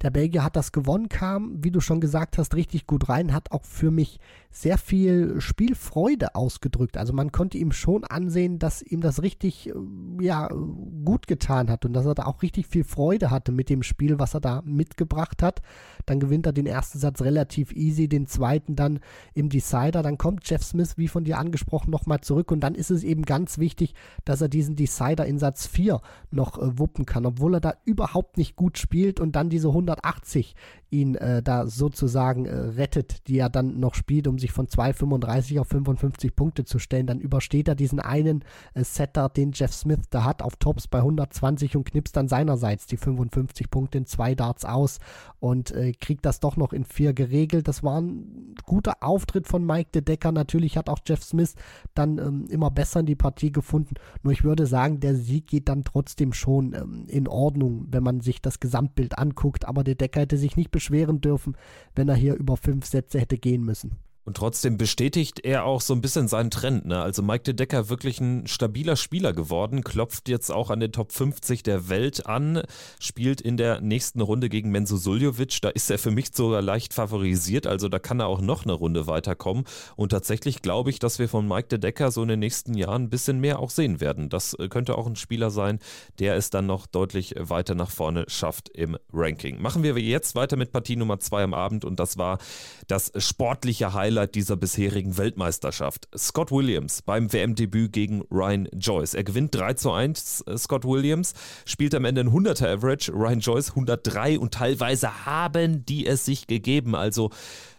Speaker 4: Der Belgier hat das gewonnen, kam, wie du schon gesagt hast, richtig gut rein, hat auch für mich sehr viel Spielfreude ausgedrückt. Also man konnte ihm schon ansehen, dass ihm das richtig äh, ja, gut getan hat und dass er da auch richtig viel Freude hatte mit dem Spiel, was er da mitgebracht hat. Dann gewinnt er den ersten Satz relativ easy, den zweiten dann im Decider. Dann kommt Jeff Smith, wie von dir angesprochen, nochmal zurück und dann ist es eben ganz wichtig, dass er diesen Decider in Satz 4 noch äh, wuppen kann, obwohl er da überhaupt nicht gut spielt und dann diese 100 180 ihn äh, da sozusagen äh, rettet, die er dann noch spielt, um sich von 2,35 auf 55 Punkte zu stellen. Dann übersteht er diesen einen äh, Setter, den Jeff Smith da hat, auf Tops bei 120 und knipst dann seinerseits die 55 Punkte in zwei Darts aus und äh, kriegt das doch noch in vier geregelt. Das war ein guter Auftritt von Mike de Decker. Natürlich hat auch Jeff Smith dann ähm, immer besser in die Partie gefunden. Nur ich würde sagen, der Sieg geht dann trotzdem schon ähm, in Ordnung, wenn man sich das Gesamtbild anguckt. Aber der Decker hätte sich nicht beschweren dürfen, wenn er hier über fünf Sätze hätte gehen müssen.
Speaker 3: Und trotzdem bestätigt er auch so ein bisschen seinen Trend. Ne? Also Mike de Decker wirklich ein stabiler Spieler geworden, klopft jetzt auch an den Top 50 der Welt an, spielt in der nächsten Runde gegen Menzo Suljovic. Da ist er für mich sogar leicht favorisiert, also da kann er auch noch eine Runde weiterkommen. Und tatsächlich glaube ich, dass wir von Mike de Decker so in den nächsten Jahren ein bisschen mehr auch sehen werden. Das äh, könnte auch ein Spieler sein, der es dann noch deutlich weiter nach vorne schafft im Ranking. Machen wir jetzt weiter mit Partie Nummer 2 am Abend und das war das sportliche Highlight Highlight dieser bisherigen Weltmeisterschaft. Scott Williams beim WM-Debüt gegen Ryan Joyce. Er gewinnt 3 zu 1, äh, Scott Williams, spielt am Ende ein 100er Average, Ryan Joyce 103 und teilweise haben die es sich gegeben. Also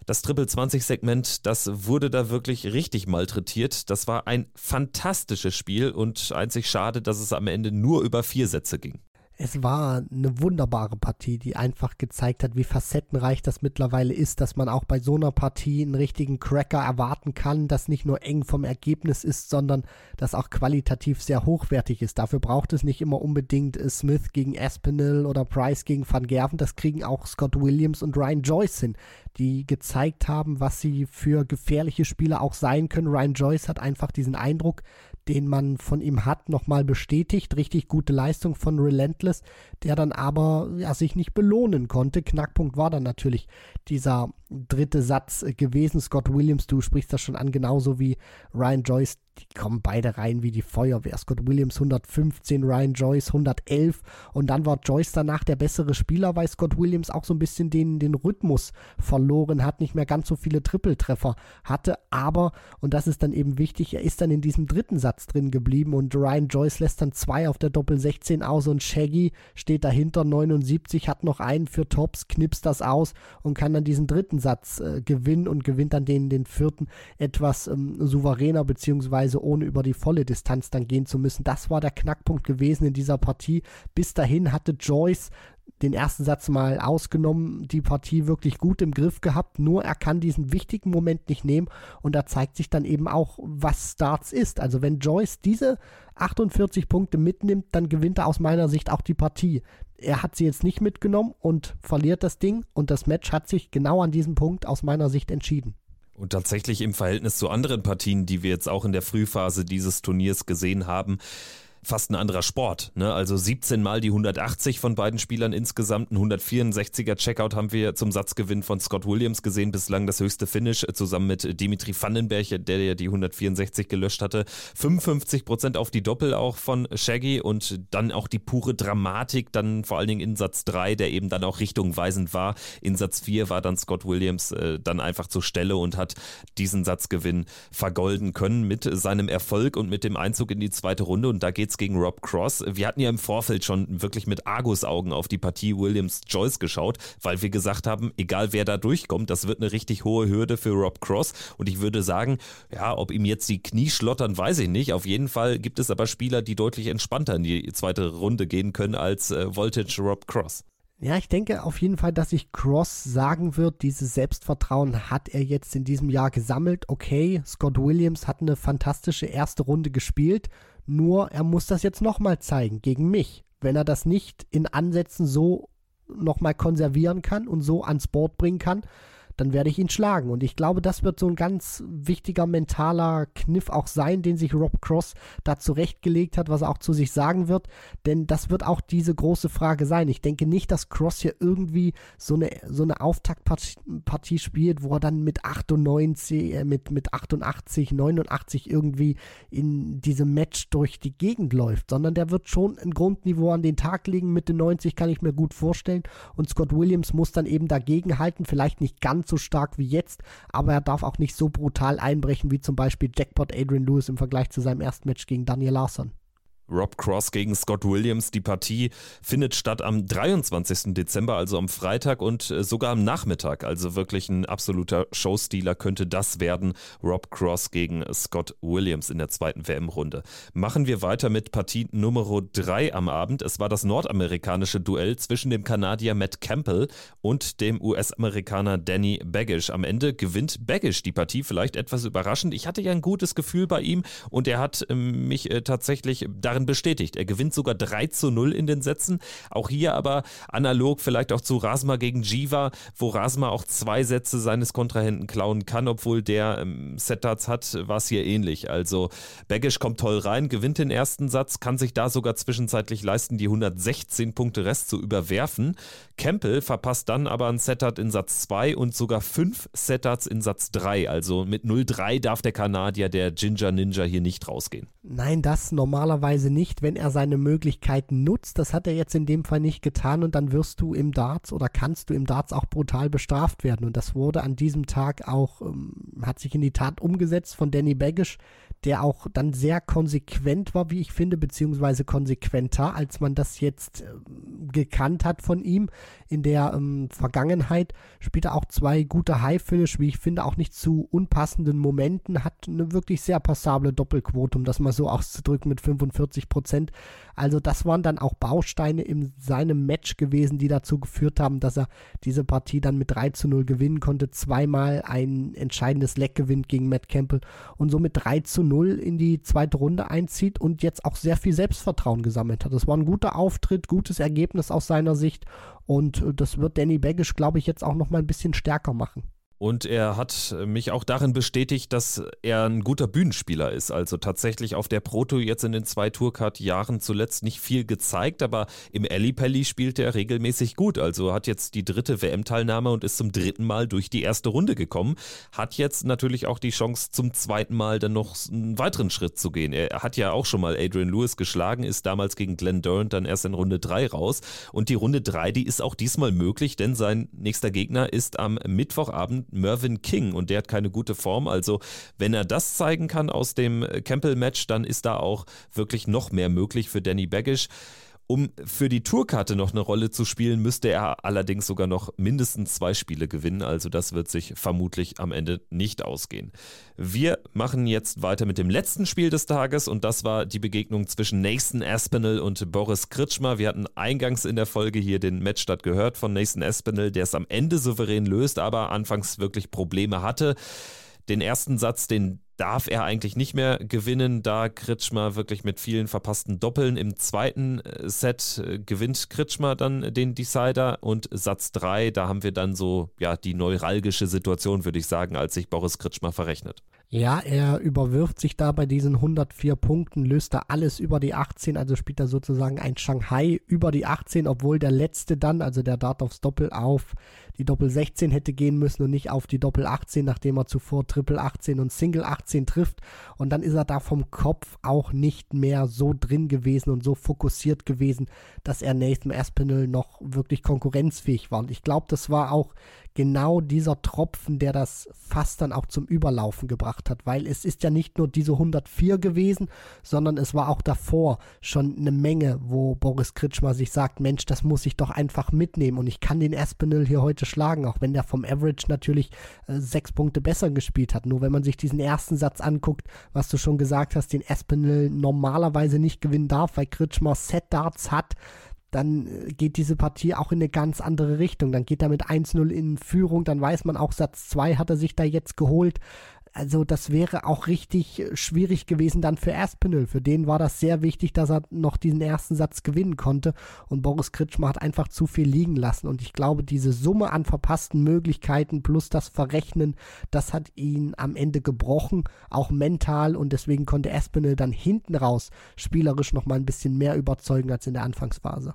Speaker 3: das Triple 20 Segment, das wurde da wirklich richtig malträtiert. Das war ein fantastisches Spiel und einzig schade, dass es am Ende nur über vier Sätze ging.
Speaker 4: Es war eine wunderbare Partie, die einfach gezeigt hat, wie facettenreich das mittlerweile ist, dass man auch bei so einer Partie einen richtigen Cracker erwarten kann, das nicht nur eng vom Ergebnis ist, sondern das auch qualitativ sehr hochwertig ist. Dafür braucht es nicht immer unbedingt Smith gegen Aspinall oder Price gegen Van Gerven. Das kriegen auch Scott Williams und Ryan Joyce hin, die gezeigt haben, was sie für gefährliche Spieler auch sein können. Ryan Joyce hat einfach diesen Eindruck, den man von ihm hat, nochmal bestätigt. Richtig gute Leistung von Relentless, der dann aber ja, sich nicht belohnen konnte. Knackpunkt war dann natürlich dieser dritte Satz gewesen. Scott Williams, du sprichst das schon an, genauso wie Ryan Joyce, die kommen beide rein wie die Feuerwehr. Scott Williams? 115, Ryan Joyce 111 und dann war Joyce danach der bessere Spieler, weil Scott Williams auch so ein bisschen den, den Rhythmus verloren hat, nicht mehr ganz so viele Trippeltreffer hatte, aber, und das ist dann eben wichtig, er ist dann in diesem dritten Satz drin geblieben. Und Ryan Joyce lässt dann zwei auf der Doppel 16 aus. Und Shaggy steht dahinter. 79, hat noch einen für Tops, knipst das aus und kann dann diesen dritten Satz äh, gewinnen und gewinnt dann den, den vierten etwas ähm, souveräner beziehungsweise beziehungsweise ohne über die volle Distanz dann gehen zu müssen. Das war der Knackpunkt gewesen in dieser Partie. Bis dahin hatte Joyce den ersten Satz mal ausgenommen, die Partie wirklich gut im Griff gehabt, nur er kann diesen wichtigen Moment nicht nehmen und da zeigt sich dann eben auch, was Starts ist. Also wenn Joyce diese 48 Punkte mitnimmt, dann gewinnt er aus meiner Sicht auch die Partie. Er hat sie jetzt nicht mitgenommen und verliert das Ding und das Match hat sich genau an diesem Punkt aus meiner Sicht entschieden.
Speaker 3: Und tatsächlich im Verhältnis zu anderen Partien, die wir jetzt auch in der Frühphase dieses Turniers gesehen haben, fast ein anderer Sport. Ne? Also 17 Mal die 180 von beiden Spielern insgesamt. Ein 164er Checkout haben wir zum Satzgewinn von Scott Williams gesehen. Bislang das höchste Finish äh, zusammen mit Dimitri Vandenberg, der ja die 164 gelöscht hatte. 55 Prozent auf die Doppel auch von Shaggy und dann auch die pure Dramatik, dann vor allen Dingen in Satz 3, der eben dann auch richtungweisend war. In Satz 4 war dann Scott Williams äh, dann einfach zur Stelle und hat diesen Satzgewinn vergolden können mit seinem Erfolg und mit dem Einzug in die zweite Runde. Und da geht geht's gegen Rob Cross. Wir hatten ja im Vorfeld schon wirklich mit Argus-Augen auf die Partie Williams-Joyce geschaut, weil wir gesagt haben, egal wer da durchkommt, das wird eine richtig hohe Hürde für Rob Cross. Und ich würde sagen, ja, ob ihm jetzt die Knie schlottern, weiß ich nicht. Auf jeden Fall gibt es aber Spieler, die deutlich entspannter in die zweite Runde gehen können als äh, Voltage Rob Cross.
Speaker 4: Ja, ich denke auf jeden Fall, dass sich Cross sagen wird, dieses Selbstvertrauen hat er jetzt in diesem Jahr gesammelt. Okay, Scott Williams hat eine fantastische erste Runde gespielt nur er muss das jetzt nochmal zeigen gegen mich. Wenn er das nicht in Ansätzen so nochmal konservieren kann und so ans Board bringen kann, dann werde ich ihn schlagen. Und ich glaube, das wird so ein ganz wichtiger mentaler Kniff auch sein, den sich Rob Cross da zurechtgelegt hat, was er auch zu sich sagen wird. Denn das wird auch diese große Frage sein. Ich denke nicht, dass Cross hier irgendwie so eine, so eine Auftaktpartie spielt, wo er dann mit 98, äh, mit, mit 88, 89 irgendwie in diesem Match durch die Gegend läuft, sondern der wird schon ein Grundniveau an den Tag legen. Mitte 90 kann ich mir gut vorstellen. Und Scott Williams muss dann eben dagegen halten, vielleicht nicht ganz so stark wie jetzt, aber er darf auch nicht so brutal einbrechen wie zum Beispiel Jackpot Adrian Lewis im Vergleich zu seinem ersten Match gegen Daniel Larson.
Speaker 3: Rob Cross gegen Scott Williams. Die Partie findet statt am 23. Dezember, also am Freitag und äh, sogar am Nachmittag. Also wirklich ein absoluter Showstealer könnte das werden. Rob Cross gegen Scott Williams in der zweiten WM-Runde. Machen wir weiter mit Partie Nummer 3 am Abend. Es war das nordamerikanische Duell zwischen dem Kanadier Matt Campbell und dem US-Amerikaner Danny Baggish. Am Ende gewinnt Baggish die Partie, vielleicht etwas überraschend. Ich hatte ja ein gutes Gefühl bei ihm und er hat ähm, mich äh, tatsächlich darin darin bestätigt. Er gewinnt sogar 3 zu 0 in den Sätzen. Auch hier aber analog vielleicht auch zu Rasma gegen Jiva, wo Rasma auch zwei Sätze seines Kontrahenten klauen kann, obwohl der ähm, Setdarts hat, war es hier ähnlich. Also Baggish kommt toll rein, gewinnt den ersten Satz, kann sich da sogar zwischenzeitlich leisten, die 116 Punkte Rest zu überwerfen. Campbell verpasst dann aber ein Setdart in Satz 2 und sogar fünf Setdarts in Satz 3. Also mit 0-3 darf der Kanadier, der Ginger Ninja, hier nicht rausgehen.
Speaker 4: Nein, das normalerweise nicht, wenn er seine Möglichkeiten nutzt. Das hat er jetzt in dem Fall nicht getan und dann wirst du im Darts oder kannst du im Darts auch brutal bestraft werden. Und das wurde an diesem Tag auch, ähm, hat sich in die Tat umgesetzt von Danny Baggish, der auch dann sehr konsequent war, wie ich finde, beziehungsweise konsequenter, als man das jetzt äh, gekannt hat von ihm in der ähm, Vergangenheit. Spielt er auch zwei gute High-Finish, wie ich finde, auch nicht zu unpassenden Momenten. Hat eine wirklich sehr passable Doppelquote, um das mal so auszudrücken, mit 45 Prozent. Also das waren dann auch Bausteine in seinem Match gewesen, die dazu geführt haben, dass er diese Partie dann mit 3 zu 0 gewinnen konnte. Zweimal ein entscheidendes Leck gewinnt gegen Matt Campbell und somit 3 zu 0 in die zweite Runde einzieht und jetzt auch sehr viel Selbstvertrauen gesammelt hat. Das war ein guter Auftritt, gutes Ergebnis aus seiner Sicht und äh, das wird Danny Baggish, glaube ich, jetzt auch noch mal ein bisschen stärker machen.
Speaker 3: Und er hat mich auch darin bestätigt, dass er ein guter Bühnenspieler ist. Also tatsächlich auf der Proto jetzt in den zwei Tourcard-Jahren zuletzt nicht viel gezeigt, aber im Ellipelli spielt er regelmäßig gut. Also hat jetzt die dritte WM-Teilnahme und ist zum dritten Mal durch die erste Runde gekommen. Hat jetzt natürlich auch die Chance, zum zweiten Mal dann noch einen weiteren Schritt zu gehen. Er hat ja auch schon mal Adrian Lewis geschlagen, ist damals gegen Glenn Durant dann erst in Runde 3 raus. Und die Runde 3, die ist auch diesmal möglich, denn sein nächster Gegner ist am Mittwochabend Mervyn King und der hat keine gute Form. Also wenn er das zeigen kann aus dem Campbell-Match, dann ist da auch wirklich noch mehr möglich für Danny Baggish. Um für die Tourkarte noch eine Rolle zu spielen, müsste er allerdings sogar noch mindestens zwei Spiele gewinnen. Also das wird sich vermutlich am Ende nicht ausgehen. Wir machen jetzt weiter mit dem letzten Spiel des Tages und das war die Begegnung zwischen Nathan Aspinall und Boris Kritschmer. Wir hatten eingangs in der Folge hier den Matchstart gehört von Nathan Aspinall, der es am Ende souverän löst, aber anfangs wirklich Probleme hatte. Den ersten Satz, den darf er eigentlich nicht mehr gewinnen, da Kritschmer wirklich mit vielen verpassten Doppeln im zweiten äh, Set äh, gewinnt Kritschmer dann den Decider und Satz 3, da haben wir dann so ja die neuralgische Situation, würde ich sagen, als sich Boris Kritschmer verrechnet.
Speaker 4: Ja, er überwirft sich da bei diesen 104 Punkten, löst da alles über die 18, also spielt er sozusagen ein Shanghai über die 18, obwohl der letzte dann, also der Dart aufs Doppel auf die Doppel 16 hätte gehen müssen und nicht auf die Doppel 18, nachdem er zuvor Triple 18 und Single 18 trifft. Und dann ist er da vom Kopf auch nicht mehr so drin gewesen und so fokussiert gewesen, dass er Nathan Aspinall noch wirklich konkurrenzfähig war. Und ich glaube, das war auch genau dieser Tropfen, der das fast dann auch zum Überlaufen gebracht hat, weil es ist ja nicht nur diese 104 gewesen, sondern es war auch davor schon eine Menge, wo Boris Kritschmer sich sagt, Mensch, das muss ich doch einfach mitnehmen und ich kann den Aspinall hier heute schlagen, auch wenn der vom Average natürlich äh, sechs Punkte besser gespielt hat. Nur wenn man sich diesen ersten Satz anguckt, was du schon gesagt hast, den Aspinall normalerweise nicht gewinnen darf, weil Kritschmer Set Darts hat, dann äh, geht diese Partie auch in eine ganz andere Richtung. Dann geht er mit 1-0 in Führung, dann weiß man auch, Satz 2 hat er sich da jetzt geholt. Also das wäre auch richtig äh, schwierig gewesen dann für Aspinall. Für den war das sehr wichtig, dass er noch diesen ersten Satz gewinnen konnte. Und Boris Kritschmer hat einfach zu viel liegen lassen. Und ich glaube, diese Summe an verpassten Möglichkeiten plus das Verrechnen, das hat ihn am Ende gebrochen, auch mental. Und deswegen konnte Aspinall dann hinten raus spielerisch noch mal ein bisschen mehr überzeugen als in der Anfangsphase.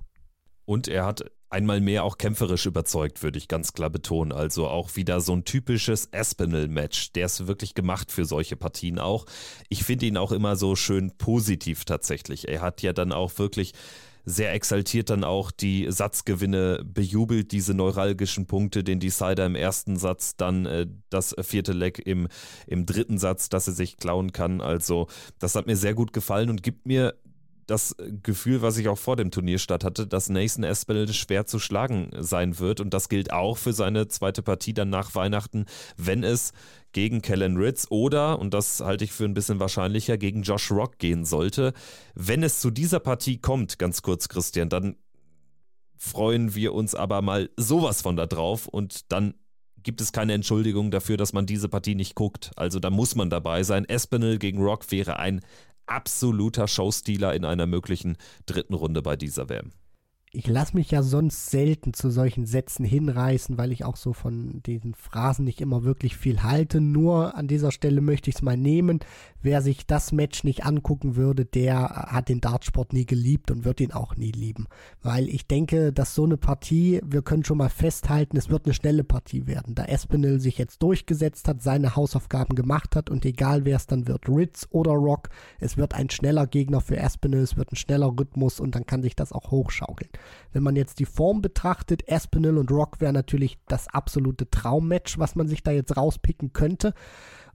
Speaker 3: Und er hat einmal mehr auch kämpferisch überzeugt, würde ich ganz klar betonen. Also auch wieder so ein typisches Aspinall-Match. Der ist wirklich gemacht für solche Partien auch. Ich finde ihn auch immer so schön positiv tatsächlich. Er hat ja dann auch wirklich sehr exaltiert dann auch die Satzgewinne bejubelt, diese neuralgischen Punkte, den Decider im ersten Satz, dann äh, das vierte Leck im, im dritten Satz, dass er sich klauen kann. Also das hat mir sehr gut gefallen und gibt mir das Gefühl, was ich auch vor dem Turnier statt hatte, dass Nathan Espel schwer zu schlagen sein wird. Und das gilt auch für seine zweite Partie dann nach Weihnachten, wenn es gegen Kellen Ritz oder, und das halte ich für ein bisschen wahrscheinlicher, gegen Josh Rock gehen sollte. Wenn es zu dieser Partie kommt, ganz kurz, Christian, dann freuen wir uns aber mal sowas von da drauf und dann gibt es keine Entschuldigung dafür, dass man diese Partie nicht guckt. Also da muss man dabei sein. Espinel gegen Rock wäre ein absoluter Showstealer in einer möglichen dritten Runde bei dieser WM
Speaker 4: ich lasse mich ja sonst selten zu solchen Sätzen hinreißen, weil ich auch so von diesen Phrasen nicht immer wirklich viel halte. Nur an dieser Stelle möchte ich es mal nehmen. Wer sich das Match nicht angucken würde, der hat den Dartsport nie geliebt und wird ihn auch nie lieben. Weil ich denke, dass so eine Partie, wir können schon mal festhalten, es wird eine schnelle Partie werden. Da Espinel sich jetzt durchgesetzt hat, seine Hausaufgaben gemacht hat und egal wer es dann wird, Ritz oder Rock, es wird ein schneller Gegner für Espinel, es wird ein schneller Rhythmus und dann kann sich das auch hochschaukeln. Wenn man jetzt die Form betrachtet, Aspinall und Rock wäre natürlich das absolute Traummatch, was man sich da jetzt rauspicken könnte.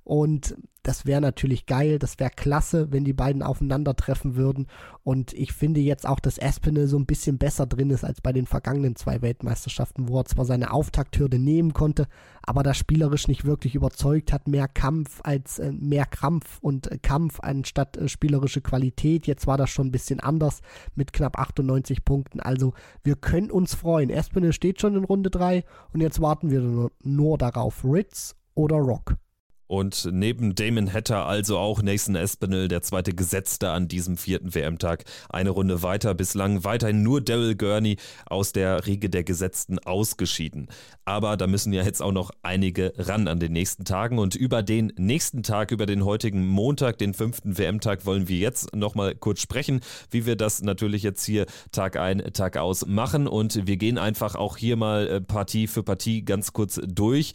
Speaker 4: Und das wäre natürlich geil, das wäre klasse, wenn die beiden aufeinandertreffen würden. Und ich finde jetzt auch, dass Aspinall so ein bisschen besser drin ist als bei den vergangenen zwei Weltmeisterschaften, wo er zwar seine Auftakthürde nehmen konnte, aber da spielerisch nicht wirklich überzeugt hat. Mehr Kampf als äh, mehr Krampf und äh, Kampf anstatt äh, spielerische Qualität. Jetzt war das schon ein bisschen anders mit knapp 98 Punkten. Also wir können uns freuen. Aspinall steht schon in Runde 3 und jetzt warten wir nur, nur darauf. Ritz oder Rock.
Speaker 3: Und neben Damon Hatter also auch Nathan Espinel, der zweite Gesetzte an diesem vierten WM-Tag. Eine Runde weiter, bislang weiterhin nur Daryl Gurney aus der Riege der Gesetzten ausgeschieden. Aber da müssen ja jetzt auch noch einige ran an den nächsten Tagen. Und über den nächsten Tag, über den heutigen Montag, den fünften WM-Tag, wollen wir jetzt nochmal kurz sprechen, wie wir das natürlich jetzt hier Tag ein, Tag aus machen. Und wir gehen einfach auch hier mal äh, Partie für Partie ganz kurz durch.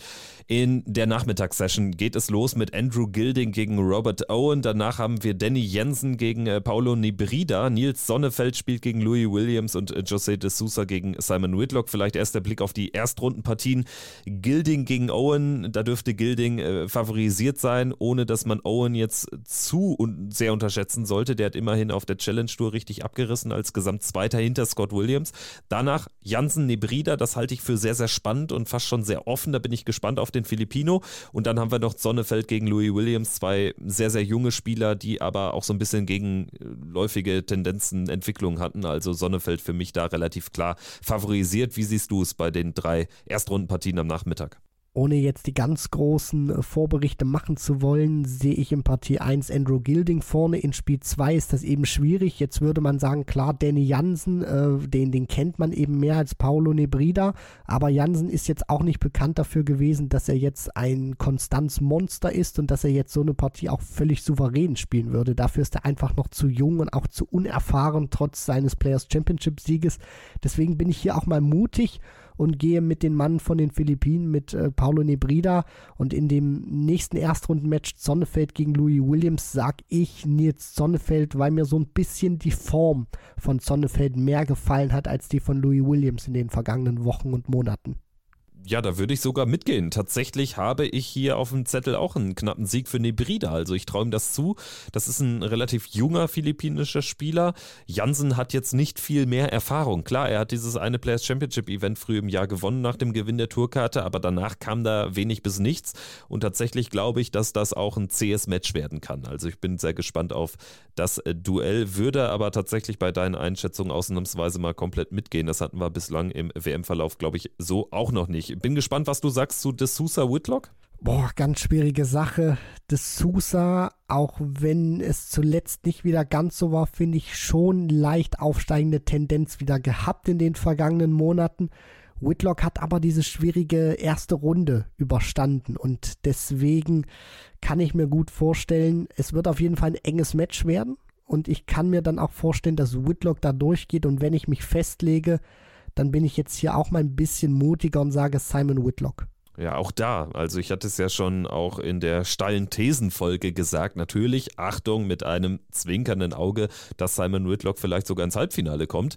Speaker 3: In der Nachmittagssession geht es los mit Andrew Gilding gegen Robert Owen. Danach haben wir Danny Jensen gegen äh, Paulo Nibrida. Nils Sonnefeld spielt gegen Louis Williams und äh, José de Sousa gegen Simon Whitlock. Vielleicht erst der Blick auf die Erstrundenpartien. Gilding gegen Owen, da dürfte Gilding äh, favorisiert sein, ohne dass man Owen jetzt zu un sehr unterschätzen sollte. Der hat immerhin auf der Challenge Tour richtig abgerissen als Gesamtzweiter hinter Scott Williams. Danach Jansen Nebrida, das halte ich für sehr, sehr spannend und fast schon sehr offen. Da bin ich gespannt auf den Filipino. Und dann haben wir noch Sonnefeld gegen Louis Williams, zwei sehr, sehr junge Spieler, die aber auch so ein bisschen gegenläufige Tendenzen, Entwicklungen hatten. Also Sonnefeld für mich da relativ klar favorisiert. Wie siehst du es bei den drei Erstrundenpartien am Nachmittag?
Speaker 4: Ohne jetzt die ganz großen äh, Vorberichte machen zu wollen, sehe ich in Partie 1 Andrew Gilding vorne. In Spiel 2 ist das eben schwierig. Jetzt würde man sagen, klar, Danny Jansen, äh, den, den kennt man eben mehr als Paulo Nebrida. Aber Jansen ist jetzt auch nicht bekannt dafür gewesen, dass er jetzt ein Konstanzmonster ist und dass er jetzt so eine Partie auch völlig souverän spielen würde. Dafür ist er einfach noch zu jung und auch zu unerfahren, trotz seines Players Championship Sieges. Deswegen bin ich hier auch mal mutig und gehe mit den Mann von den Philippinen, mit äh, Paulo Nebrida. Und in dem nächsten Erstrundenmatch Sonnefeld gegen Louis Williams sag ich Nils Sonnefeld, weil mir so ein bisschen die Form von Sonnefeld mehr gefallen hat als die von Louis Williams in den vergangenen Wochen und Monaten
Speaker 3: ja, da würde ich sogar mitgehen. Tatsächlich habe ich hier auf dem Zettel auch einen knappen Sieg für Nebrida. Also ich träume das zu. Das ist ein relativ junger philippinischer Spieler. Jansen hat jetzt nicht viel mehr Erfahrung. Klar, er hat dieses eine Players Championship Event früh im Jahr gewonnen nach dem Gewinn der Tourkarte, aber danach kam da wenig bis nichts. Und tatsächlich glaube ich, dass das auch ein zähes Match werden kann. Also ich bin sehr gespannt auf das äh, Duell, würde aber tatsächlich bei deinen Einschätzungen ausnahmsweise mal komplett mitgehen. Das hatten wir bislang im WM-Verlauf, glaube ich, so auch noch nicht bin gespannt, was du sagst zu D'Souza Whitlock.
Speaker 4: Boah, ganz schwierige Sache. D'Souza, auch wenn es zuletzt nicht wieder ganz so war, finde ich schon leicht aufsteigende Tendenz wieder gehabt in den vergangenen Monaten. Whitlock hat aber diese schwierige erste Runde überstanden und deswegen kann ich mir gut vorstellen, es wird auf jeden Fall ein enges Match werden und ich kann mir dann auch vorstellen, dass Whitlock da durchgeht und wenn ich mich festlege, dann bin ich jetzt hier auch mal ein bisschen mutiger und sage Simon Whitlock.
Speaker 3: Ja, auch da. Also ich hatte es ja schon auch in der steilen Thesenfolge gesagt. Natürlich, Achtung mit einem zwinkernden Auge, dass Simon Whitlock vielleicht sogar ins Halbfinale kommt.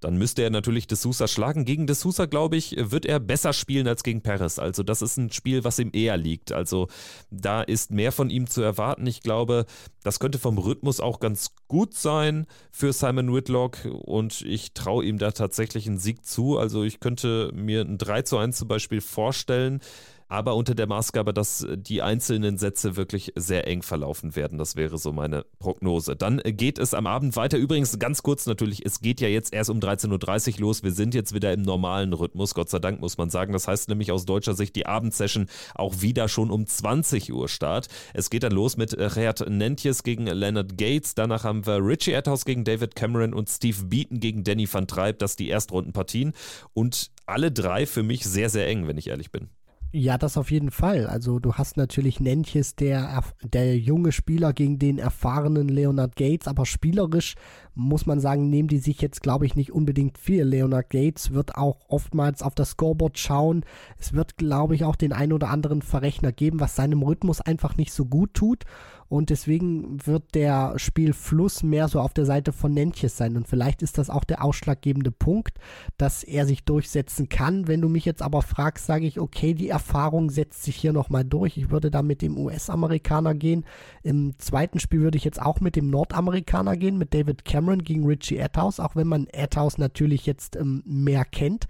Speaker 3: Dann müsste er natürlich De Sousa schlagen. Gegen De Sousa, glaube ich, wird er besser spielen als gegen Perez. Also das ist ein Spiel, was ihm eher liegt. Also da ist mehr von ihm zu erwarten. Ich glaube, das könnte vom Rhythmus auch ganz gut sein für Simon Whitlock und ich traue ihm da tatsächlich einen Sieg zu. Also ich könnte mir ein 3 zu 1 zum Beispiel vorstellen aber unter der Maßgabe, dass die einzelnen Sätze wirklich sehr eng verlaufen werden. Das wäre so meine Prognose. Dann geht es am Abend weiter. Übrigens ganz kurz natürlich, es geht ja jetzt erst um 13.30 Uhr los. Wir sind jetzt wieder im normalen Rhythmus, Gott sei Dank muss man sagen. Das heißt nämlich aus deutscher Sicht die Abendsession auch wieder schon um 20 Uhr Start. Es geht dann los mit Rehat Nentjes gegen Leonard Gates. Danach haben wir Richie Adhouse gegen David Cameron und Steve Beaton gegen Danny van Treib. Das die Erstrundenpartien. Und alle drei für mich sehr, sehr eng, wenn ich ehrlich bin.
Speaker 4: Ja, das auf jeden Fall. Also du hast natürlich Nentjes, der, der junge Spieler gegen den erfahrenen Leonard Gates, aber spielerisch muss man sagen, nehmen die sich jetzt, glaube ich, nicht unbedingt viel. Leonard Gates wird auch oftmals auf das Scoreboard schauen. Es wird, glaube ich, auch den ein oder anderen Verrechner geben, was seinem Rhythmus einfach nicht so gut tut. Und deswegen wird der Spielfluss mehr so auf der Seite von Nentjes sein. Und vielleicht ist das auch der ausschlaggebende Punkt, dass er sich durchsetzen kann. Wenn du mich jetzt aber fragst, sage ich, okay, die Erfahrung setzt sich hier nochmal durch. Ich würde da mit dem US-Amerikaner gehen. Im zweiten Spiel würde ich jetzt auch mit dem Nordamerikaner gehen, mit David Cameron gegen Richie Atthaus, auch wenn man Atthaus natürlich jetzt ähm, mehr kennt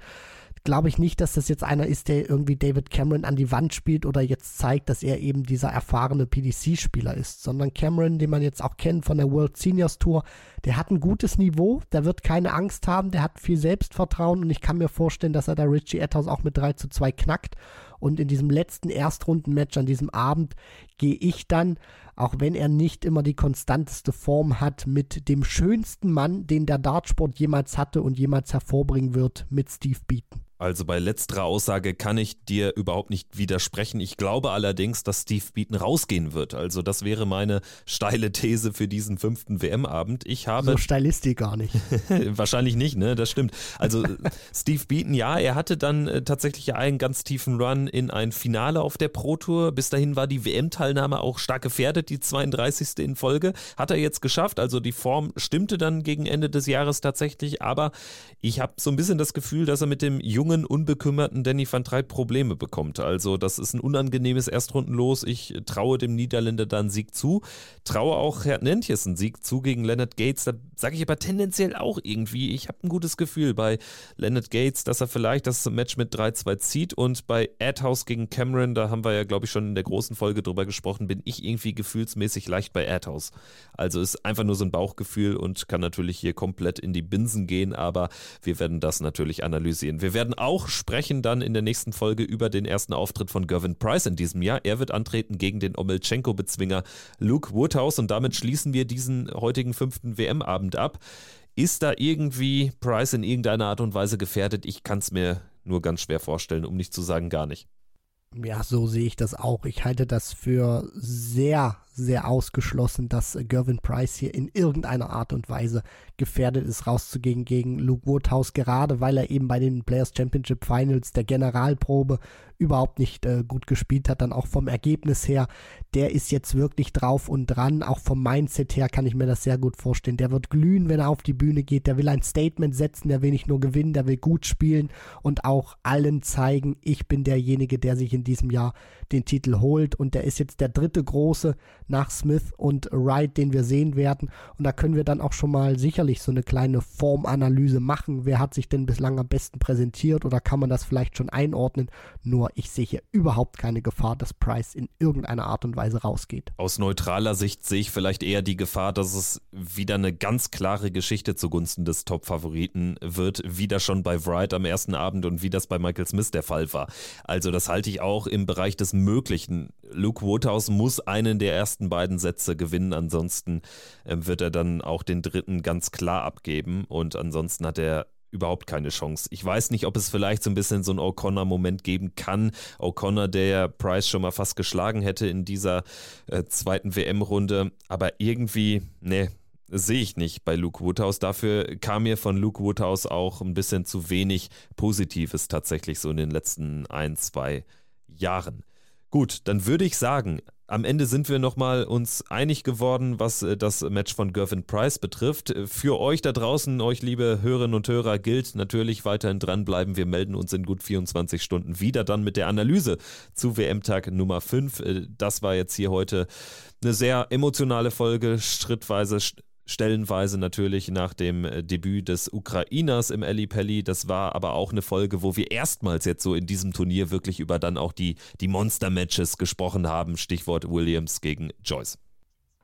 Speaker 4: glaube ich nicht, dass das jetzt einer ist, der irgendwie David Cameron an die Wand spielt oder jetzt zeigt, dass er eben dieser erfahrene PDC-Spieler ist, sondern Cameron, den man jetzt auch kennt von der World Seniors Tour, der hat ein gutes Niveau, der wird keine Angst haben, der hat viel Selbstvertrauen und ich kann mir vorstellen, dass er da Richie Etthaus auch mit 3 zu 2 knackt. Und in diesem letzten Erstrundenmatch an diesem Abend gehe ich dann, auch wenn er nicht immer die konstanteste Form hat, mit dem schönsten Mann, den der Dartsport jemals hatte und jemals hervorbringen wird, mit Steve Beaton.
Speaker 3: Also bei letzterer Aussage kann ich dir überhaupt nicht widersprechen. Ich glaube allerdings, dass Steve Beaton rausgehen wird. Also das wäre meine steile These für diesen fünften WM-Abend. Ich habe
Speaker 4: so steil ist die gar nicht.
Speaker 3: wahrscheinlich nicht, ne? Das stimmt. Also Steve Beaton, ja, er hatte dann äh, tatsächlich einen ganz tiefen Run in ein Finale auf der Pro Tour. Bis dahin war die WM-Teilnahme auch stark gefährdet, die 32. in Folge. Hat er jetzt geschafft. Also die Form stimmte dann gegen Ende des Jahres tatsächlich. Aber ich habe so ein bisschen das Gefühl, dass er mit dem jungen jungen, unbekümmerten Danny van Treyp Probleme bekommt. Also das ist ein unangenehmes Erstrundenlos. Ich traue dem Niederländer dann Sieg zu. Traue auch Herr Nentjes einen Sieg zu gegen Leonard Gates. Da sage ich aber tendenziell auch irgendwie, ich habe ein gutes Gefühl bei Leonard Gates, dass er vielleicht das Match mit 3-2 zieht. Und bei Adhouse gegen Cameron, da haben wir ja, glaube ich, schon in der großen Folge drüber gesprochen, bin ich irgendwie gefühlsmäßig leicht bei Adhouse. Also ist einfach nur so ein Bauchgefühl und kann natürlich hier komplett in die Binsen gehen, aber wir werden das natürlich analysieren. Wir werden auch sprechen dann in der nächsten Folge über den ersten Auftritt von Gervin Price in diesem Jahr. Er wird antreten gegen den Omelchenko-Bezwinger Luke Woodhouse und damit schließen wir diesen heutigen fünften WM-Abend ab. Ist da irgendwie Price in irgendeiner Art und Weise gefährdet? Ich kann es mir nur ganz schwer vorstellen, um nicht zu sagen gar nicht.
Speaker 4: Ja, so sehe ich das auch. Ich halte das für sehr, sehr ausgeschlossen, dass Gervin Price hier in irgendeiner Art und Weise gefährdet ist, rauszugehen gegen Luke Woodhouse, gerade weil er eben bei den Players Championship Finals der Generalprobe überhaupt nicht äh, gut gespielt hat, dann auch vom Ergebnis her, der ist jetzt wirklich drauf und dran, auch vom Mindset her kann ich mir das sehr gut vorstellen. Der wird glühen, wenn er auf die Bühne geht, der will ein Statement setzen, der will nicht nur gewinnen, der will gut spielen und auch allen zeigen, ich bin derjenige, der sich in diesem Jahr den Titel holt. Und der ist jetzt der dritte große nach Smith und Wright, den wir sehen werden und da können wir dann auch schon mal sicherlich so eine kleine Formanalyse machen, wer hat sich denn bislang am besten präsentiert oder kann man das vielleicht schon einordnen, nur ich sehe hier überhaupt keine Gefahr, dass Price in irgendeiner Art und Weise rausgeht.
Speaker 3: Aus neutraler Sicht sehe ich vielleicht eher die Gefahr, dass es wieder eine ganz klare Geschichte zugunsten des Top-Favoriten wird, wie das schon bei Wright am ersten Abend und wie das bei Michael Smith der Fall war. Also das halte ich auch im Bereich des Möglichen. Luke Woodhouse muss einen der ersten beiden Sätze gewinnen, ansonsten äh, wird er dann auch den dritten ganz klar abgeben und ansonsten hat er überhaupt keine Chance. Ich weiß nicht, ob es vielleicht so ein bisschen so einen O'Connor-Moment geben kann. O'Connor, der Price schon mal fast geschlagen hätte in dieser äh, zweiten WM-Runde, aber irgendwie, ne, sehe ich nicht bei Luke Woodhouse. Dafür kam mir von Luke Woodhouse auch ein bisschen zu wenig Positives tatsächlich so in den letzten ein, zwei Jahren. Gut, dann würde ich sagen, am Ende sind wir nochmal uns einig geworden, was äh, das Match von Gervin Price betrifft. Für euch da draußen, euch liebe Hörerinnen und Hörer, gilt natürlich weiterhin dranbleiben. Wir melden uns in gut 24 Stunden wieder dann mit der Analyse zu WM-Tag Nummer 5. Äh, das war jetzt hier heute eine sehr emotionale Folge, schrittweise stellenweise natürlich nach dem äh, Debüt des Ukrainers im Ali Pelli. Das war aber auch eine Folge, wo wir erstmals jetzt so in diesem Turnier wirklich über dann auch die, die Monster-Matches gesprochen haben. Stichwort Williams gegen Joyce.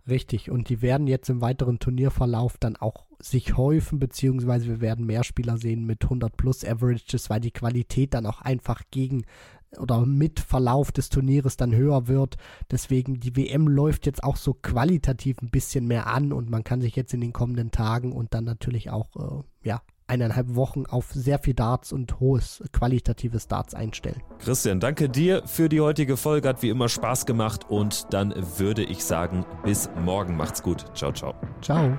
Speaker 4: Richtig, und die werden jetzt im weiteren Turnierverlauf dann auch sich häufen, beziehungsweise wir werden mehr Spieler sehen mit 100 plus Averages, weil die Qualität dann auch einfach gegen oder mit Verlauf des Turnieres dann höher wird. Deswegen die WM läuft jetzt auch so qualitativ ein bisschen mehr an und man kann sich jetzt in den kommenden Tagen und dann natürlich auch äh, ja eineinhalb Wochen auf sehr viel Darts und hohes qualitatives Darts einstellen.
Speaker 3: Christian, danke dir für die heutige Folge. Hat wie immer Spaß gemacht und dann würde ich sagen, bis morgen. Macht's gut. Ciao, ciao.
Speaker 4: Ciao.